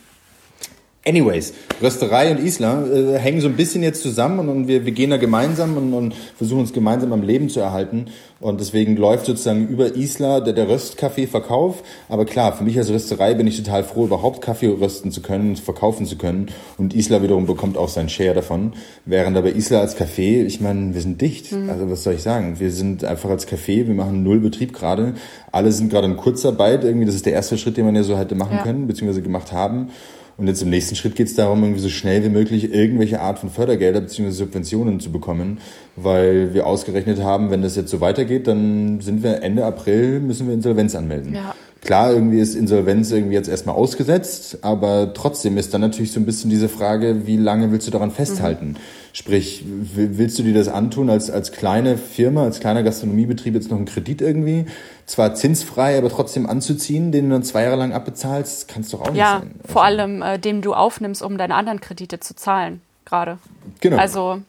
Anyways, Rösterei und Isla äh, hängen so ein bisschen jetzt zusammen und, und wir, wir gehen da gemeinsam und, und, versuchen uns gemeinsam am Leben zu erhalten. Und deswegen läuft sozusagen über Isla der, der Röstkaffee-Verkauf. Aber klar, für mich als Rösterei bin ich total froh, überhaupt Kaffee rösten zu können und verkaufen zu können. Und Isla wiederum bekommt auch seinen Share davon. Während aber Isla als Café, ich meine, wir sind dicht. Mhm. Also was soll ich sagen? Wir sind einfach als Café, wir machen null Betrieb gerade. Alle sind gerade in Kurzarbeit. Irgendwie, das ist der erste Schritt, den man ja so hätte machen ja. können, beziehungsweise gemacht haben. Und jetzt im nächsten Schritt geht es darum, irgendwie so schnell wie möglich irgendwelche Art von Fördergelder bzw. Subventionen zu bekommen, weil wir ausgerechnet haben, wenn das jetzt so weitergeht, dann sind wir Ende April, müssen wir Insolvenz anmelden. Ja. Klar, irgendwie ist Insolvenz irgendwie jetzt erstmal ausgesetzt, aber trotzdem ist dann natürlich so ein bisschen diese Frage, wie lange willst du daran festhalten? Mhm. Sprich, willst du dir das antun, als, als kleine Firma, als kleiner Gastronomiebetrieb jetzt noch einen Kredit irgendwie, zwar zinsfrei, aber trotzdem anzuziehen, den du dann zwei Jahre lang abbezahlst, kannst doch auch nicht ja, sein. Ja, vor also allem, äh, dem du aufnimmst, um deine anderen Kredite zu zahlen, gerade. Genau. Also,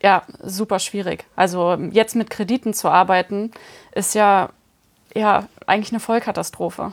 ja, super schwierig. Also, jetzt mit Krediten zu arbeiten, ist ja, ja eigentlich eine Vollkatastrophe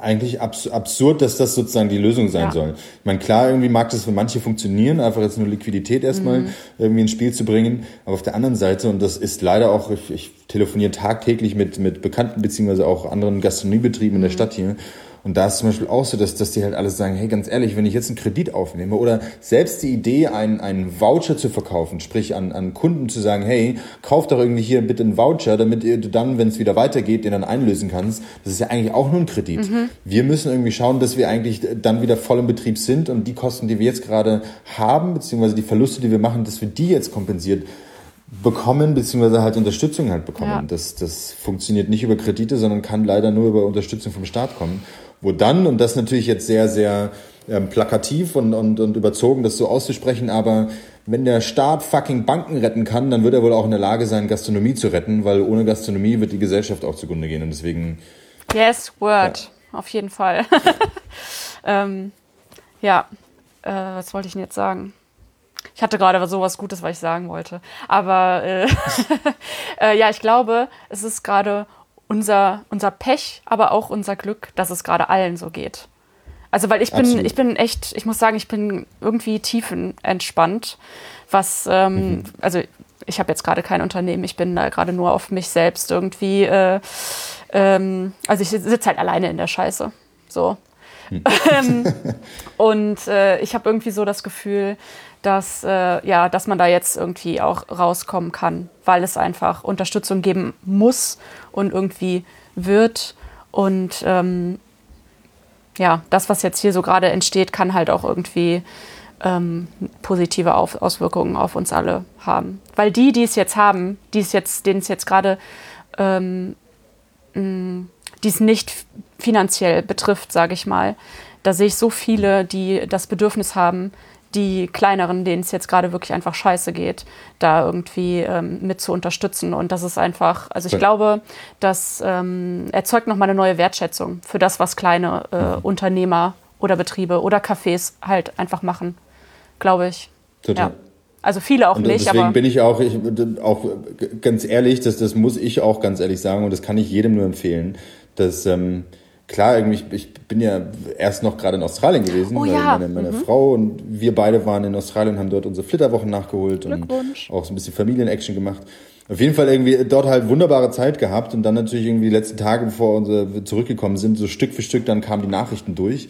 eigentlich abs absurd, dass das sozusagen die Lösung sein ja. soll. Ich meine, klar, irgendwie mag das für manche funktionieren, einfach jetzt nur Liquidität erstmal mhm. irgendwie ins Spiel zu bringen. Aber auf der anderen Seite, und das ist leider auch, ich, ich telefoniere tagtäglich mit, mit Bekannten beziehungsweise auch anderen Gastronomiebetrieben mhm. in der mhm. Stadt hier. Und da ist zum Beispiel auch so, dass, dass die halt alle sagen, hey, ganz ehrlich, wenn ich jetzt einen Kredit aufnehme oder selbst die Idee, einen, einen Voucher zu verkaufen, sprich an, an Kunden zu sagen, hey, kauf doch irgendwie hier bitte einen Voucher, damit du dann, wenn es wieder weitergeht, den dann einlösen kannst. Das ist ja eigentlich auch nur ein Kredit. Mhm. Wir müssen irgendwie schauen, dass wir eigentlich dann wieder voll im Betrieb sind und die Kosten, die wir jetzt gerade haben, beziehungsweise die Verluste, die wir machen, dass wir die jetzt kompensiert bekommen, beziehungsweise halt Unterstützung halt bekommen. Ja. Das, das funktioniert nicht über Kredite, sondern kann leider nur über Unterstützung vom Staat kommen. Wo dann, und das natürlich jetzt sehr, sehr ähm, plakativ und, und, und überzogen, das so auszusprechen, aber wenn der Staat fucking Banken retten kann, dann wird er wohl auch in der Lage sein, Gastronomie zu retten, weil ohne Gastronomie wird die Gesellschaft auch zugrunde gehen. Und deswegen. Yes, word. Ja. Auf jeden Fall. ähm, ja, äh, was wollte ich denn jetzt sagen? Ich hatte gerade sowas Gutes, was ich sagen wollte. Aber äh, äh, ja, ich glaube, es ist gerade unser, unser Pech, aber auch unser Glück, dass es gerade allen so geht. Also, weil ich bin, Absolut. ich bin echt, ich muss sagen, ich bin irgendwie tiefenentspannt, was, ähm, mhm. also ich habe jetzt gerade kein Unternehmen, ich bin da gerade nur auf mich selbst irgendwie, äh, ähm, also ich sitze halt alleine in der Scheiße. So. ähm, und äh, ich habe irgendwie so das Gefühl, dass, äh, ja, dass man da jetzt irgendwie auch rauskommen kann, weil es einfach Unterstützung geben muss und irgendwie wird. Und ähm, ja, das, was jetzt hier so gerade entsteht, kann halt auch irgendwie ähm, positive auf Auswirkungen auf uns alle haben. Weil die, die es jetzt haben, die es jetzt, denen es jetzt gerade ähm, die es nicht finanziell betrifft, sage ich mal, da sehe ich so viele, die das Bedürfnis haben, die kleineren, denen es jetzt gerade wirklich einfach scheiße geht, da irgendwie ähm, mit zu unterstützen. Und das ist einfach, also ich ja. glaube, das ähm, erzeugt nochmal eine neue Wertschätzung für das, was kleine äh, mhm. Unternehmer oder Betriebe oder Cafés halt einfach machen, glaube ich. Total. Ja. Also viele auch und nicht. Deswegen bin ich auch, ich, auch ganz ehrlich, das, das muss ich auch ganz ehrlich sagen und das kann ich jedem nur empfehlen, dass ähm, klar, irgendwie, ich bin ja erst noch gerade in Australien gewesen, oh, weil ja. meine, meine mhm. Frau und wir beide waren in Australien und haben dort unsere Flitterwochen nachgeholt und auch so ein bisschen Familienaction gemacht. Auf jeden Fall irgendwie dort halt wunderbare Zeit gehabt und dann natürlich irgendwie die letzten Tage, bevor wir zurückgekommen sind, so Stück für Stück, dann kamen die Nachrichten durch.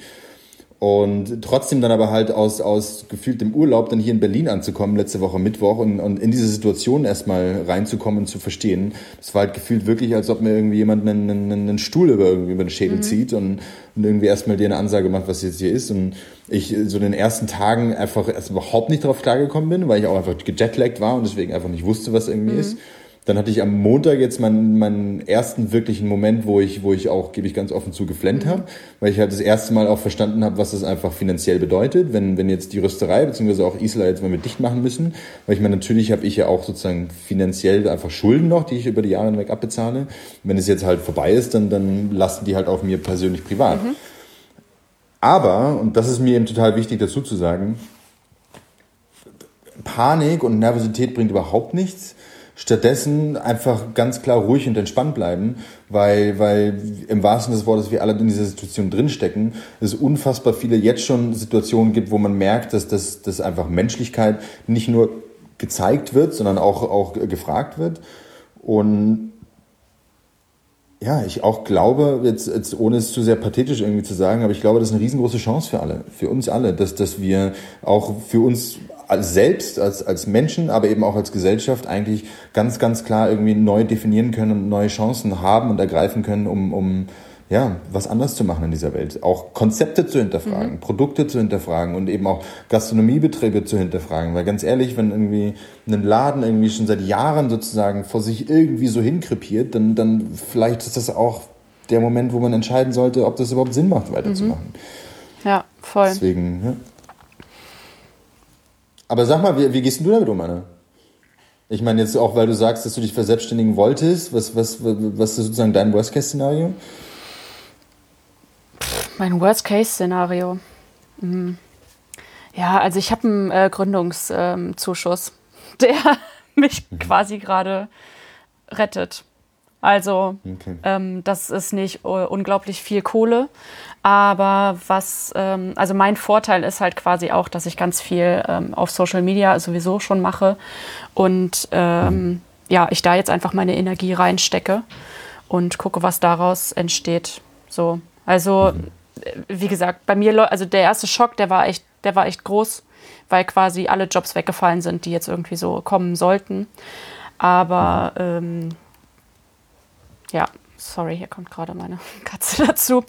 Und trotzdem dann aber halt aus, aus gefühltem Urlaub dann hier in Berlin anzukommen, letzte Woche Mittwoch, und, und in diese Situation erstmal reinzukommen und zu verstehen. Das war halt gefühlt wirklich, als ob mir irgendwie jemand einen, einen, einen Stuhl über, irgendwie über den Schädel mhm. zieht und, und irgendwie erstmal dir eine Ansage macht, was jetzt hier ist. Und ich so in den ersten Tagen einfach erst überhaupt nicht drauf klargekommen bin, weil ich auch einfach gejetlaggt war und deswegen einfach nicht wusste, was irgendwie mhm. ist. Dann hatte ich am Montag jetzt meinen, meinen ersten wirklichen Moment, wo ich, wo ich auch, gebe ich ganz offen zu, geflennt mhm. habe, weil ich halt das erste Mal auch verstanden habe, was das einfach finanziell bedeutet, wenn, wenn jetzt die Rösterei beziehungsweise auch Isla jetzt mal mit dicht machen müssen. Weil ich meine, natürlich habe ich ja auch sozusagen finanziell einfach Schulden noch, die ich über die Jahre hinweg abbezahle. Wenn es jetzt halt vorbei ist, dann, dann lasten die halt auf mir persönlich privat. Mhm. Aber, und das ist mir eben total wichtig dazu zu sagen, Panik und Nervosität bringt überhaupt nichts Stattdessen einfach ganz klar ruhig und entspannt bleiben, weil, weil im wahrsten des Wortes wir alle in dieser Situation drinstecken. Es unfassbar viele jetzt schon Situationen gibt, wo man merkt, dass das dass einfach Menschlichkeit nicht nur gezeigt wird, sondern auch, auch gefragt wird. Und ja, ich auch glaube, jetzt, jetzt ohne es zu sehr pathetisch irgendwie zu sagen, aber ich glaube, das ist eine riesengroße Chance für alle, für uns alle, dass, dass wir auch für uns als selbst, als, als Menschen, aber eben auch als Gesellschaft eigentlich ganz, ganz klar irgendwie neu definieren können und neue Chancen haben und ergreifen können, um, um ja, was anders zu machen in dieser Welt. Auch Konzepte zu hinterfragen, mhm. Produkte zu hinterfragen und eben auch Gastronomiebetriebe zu hinterfragen. Weil ganz ehrlich, wenn irgendwie ein Laden irgendwie schon seit Jahren sozusagen vor sich irgendwie so hinkrepiert, dann, dann vielleicht ist das auch der Moment, wo man entscheiden sollte, ob das überhaupt Sinn macht, weiterzumachen. Mhm. Ja, voll. Deswegen, ja. Aber sag mal, wie, wie gehst du damit um, Anna? Ich meine jetzt auch, weil du sagst, dass du dich verselbstständigen wolltest. Was, was, was ist sozusagen dein Worst-Case-Szenario? Mein Worst-Case-Szenario. Mhm. Ja, also ich habe einen äh, Gründungszuschuss, der mich mhm. quasi gerade rettet. Also okay. ähm, das ist nicht uh, unglaublich viel Kohle, aber was, ähm, also mein Vorteil ist halt quasi auch, dass ich ganz viel ähm, auf Social Media sowieso schon mache und ähm, ja, ich da jetzt einfach meine Energie reinstecke und gucke, was daraus entsteht. So, also mhm. wie gesagt, bei mir, also der erste Schock, der war echt, der war echt groß, weil quasi alle Jobs weggefallen sind, die jetzt irgendwie so kommen sollten. Aber ähm, ja, sorry, hier kommt gerade meine Katze dazu.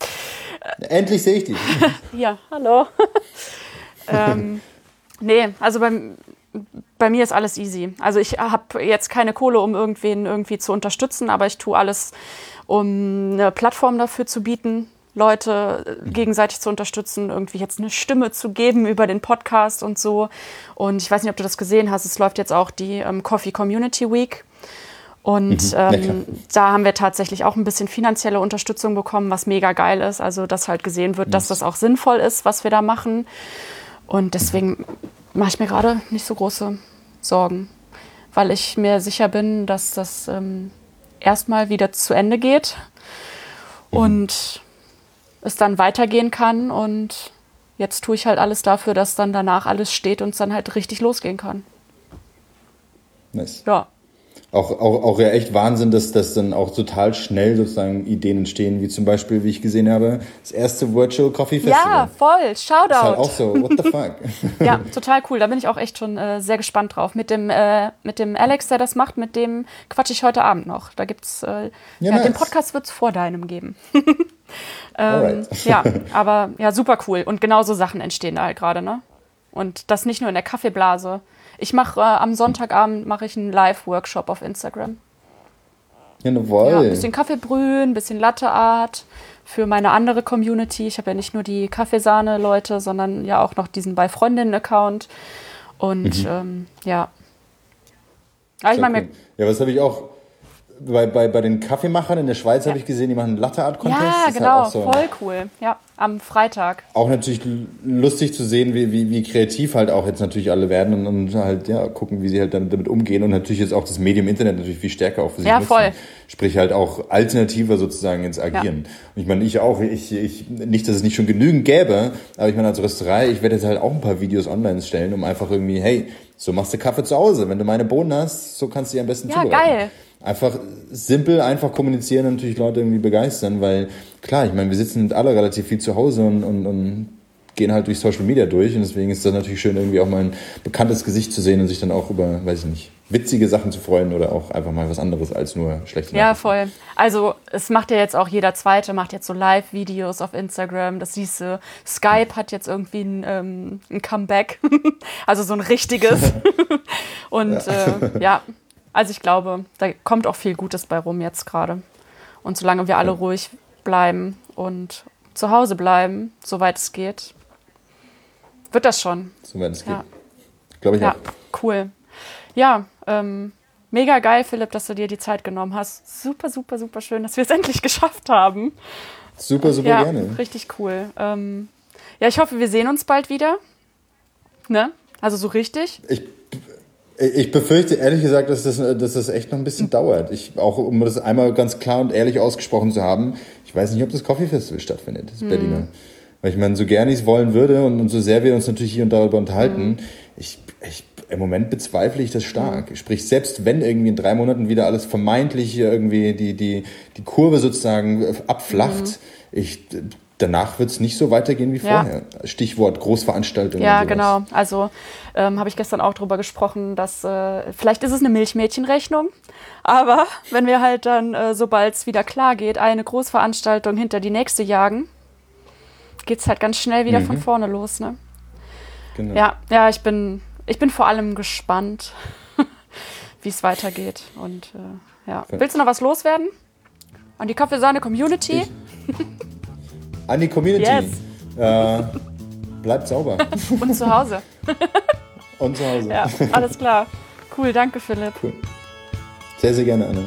Endlich sehe ich dich. ja, hallo. ähm, nee, also beim, bei mir ist alles easy. Also ich habe jetzt keine Kohle, um irgendwen irgendwie zu unterstützen, aber ich tue alles, um eine Plattform dafür zu bieten, Leute äh, gegenseitig zu unterstützen, irgendwie jetzt eine Stimme zu geben über den Podcast und so. Und ich weiß nicht, ob du das gesehen hast, es läuft jetzt auch die ähm, Coffee Community Week. Und mhm, ähm, da haben wir tatsächlich auch ein bisschen finanzielle Unterstützung bekommen, was mega geil ist. Also, dass halt gesehen wird, dass das auch sinnvoll ist, was wir da machen. Und deswegen mache ich mir gerade nicht so große Sorgen, weil ich mir sicher bin, dass das ähm, erstmal wieder zu Ende geht mhm. und es dann weitergehen kann. Und jetzt tue ich halt alles dafür, dass dann danach alles steht und es dann halt richtig losgehen kann. Nice. Ja. Auch, auch, auch ja echt Wahnsinn, dass, dass dann auch total schnell sozusagen Ideen entstehen, wie zum Beispiel, wie ich gesehen habe, das erste Virtual Coffee Festival. Ja, voll. Shoutout. Das ist halt auch so, what the fuck? ja, total cool. Da bin ich auch echt schon äh, sehr gespannt drauf. Mit dem, äh, mit dem Alex, der das macht, mit dem quatsche ich heute Abend noch. Da gibt's, äh, ja, ja nice. den Podcast wird es vor deinem geben. ähm, ja, aber ja, super cool. Und genau so Sachen entstehen da halt gerade, ne? Und das nicht nur in der Kaffeeblase, ich mache äh, am Sonntagabend mache ich einen Live-Workshop auf Instagram. Jawohl. Ja, ein bisschen Kaffee brühen, ein bisschen Latte Art für meine andere Community. Ich habe ja nicht nur die Kaffeesahne-Leute, sondern ja auch noch diesen bei Freundinnen-Account. Und mhm. ähm, ja. Aber ich meine, ja, was habe ich auch bei, bei, bei den Kaffeemachern in der Schweiz ja. habe ich gesehen, die machen einen Latte Art Contest. Ja, halt genau, halt so voll cool. Ja, am Freitag. Auch natürlich lustig zu sehen, wie, wie, wie kreativ halt auch jetzt natürlich alle werden und, und halt ja gucken, wie sie halt damit, damit umgehen und natürlich jetzt auch das Medium Internet natürlich viel stärker auch für sich ja, nutzen. Voll. Sprich halt auch alternativer sozusagen ins Agieren. Ja. Und ich meine, ich auch, ich, ich, nicht, dass es nicht schon genügend gäbe, aber ich meine, als Rösterei, ich werde jetzt halt auch ein paar Videos online stellen, um einfach irgendwie, hey, so machst du Kaffee zu Hause. Wenn du meine Bohnen hast, so kannst du die am besten ja, zubereiten. geil einfach simpel, einfach kommunizieren und natürlich Leute irgendwie begeistern, weil klar, ich meine, wir sitzen alle relativ viel zu Hause und, und, und gehen halt durch Social Media durch und deswegen ist das natürlich schön, irgendwie auch mal ein bekanntes Gesicht zu sehen und sich dann auch über, weiß ich nicht, witzige Sachen zu freuen oder auch einfach mal was anderes als nur schlechte. Ja, voll. Also es macht ja jetzt auch jeder Zweite, macht jetzt so Live-Videos auf Instagram, das siehst du. Skype hat jetzt irgendwie ein, ähm, ein Comeback, also so ein richtiges. und ja. Äh, ja, also ich glaube, da kommt auch viel Gutes bei rum jetzt gerade. Und solange wir alle ruhig bleiben und zu Hause bleiben, soweit es geht, wird das schon. Soweit es geht. Ja. Glaube ich ja, auch. Cool. Ja, ähm, mega geil, Philipp, dass du dir die Zeit genommen hast. Super, super, super schön, dass wir es endlich geschafft haben. Super, super ja, gerne. Richtig cool. Ähm, ja, ich hoffe, wir sehen uns bald wieder. Ne? Also so richtig. Ich ich befürchte ehrlich gesagt, dass das, dass das echt noch ein bisschen dauert. Ich, auch um das einmal ganz klar und ehrlich ausgesprochen zu haben, ich weiß nicht, ob das Coffee Festival stattfindet, das mhm. Berliner. Weil ich meine, so gerne ich es wollen würde und, und, so sehr wir uns natürlich hier und darüber unterhalten, mhm. ich, ich, im Moment bezweifle ich das stark. Mhm. Sprich, selbst wenn irgendwie in drei Monaten wieder alles vermeintlich irgendwie die, die, die Kurve sozusagen abflacht, mhm. ich danach wird es nicht so weitergehen wie vorher. Ja. Stichwort Großveranstaltungen. Ja, genau. Also ähm, habe ich gestern auch darüber gesprochen, dass äh, vielleicht ist es eine Milchmädchenrechnung, aber wenn wir halt dann, äh, sobald es wieder klar geht, eine Großveranstaltung hinter die nächste jagen, geht es halt ganz schnell wieder mhm. von vorne los. Ne? Genau. Ja, ja, ich bin, ich bin vor allem gespannt, wie es weitergeht. Und äh, ja. Willst du noch was loswerden? An die Kaffeesahne-Community? An die Community. Yes. Äh, bleibt sauber. Und zu Hause. Und zu Hause. Ja, alles klar. Cool, danke Philipp. Cool. Sehr, sehr gerne, Anne.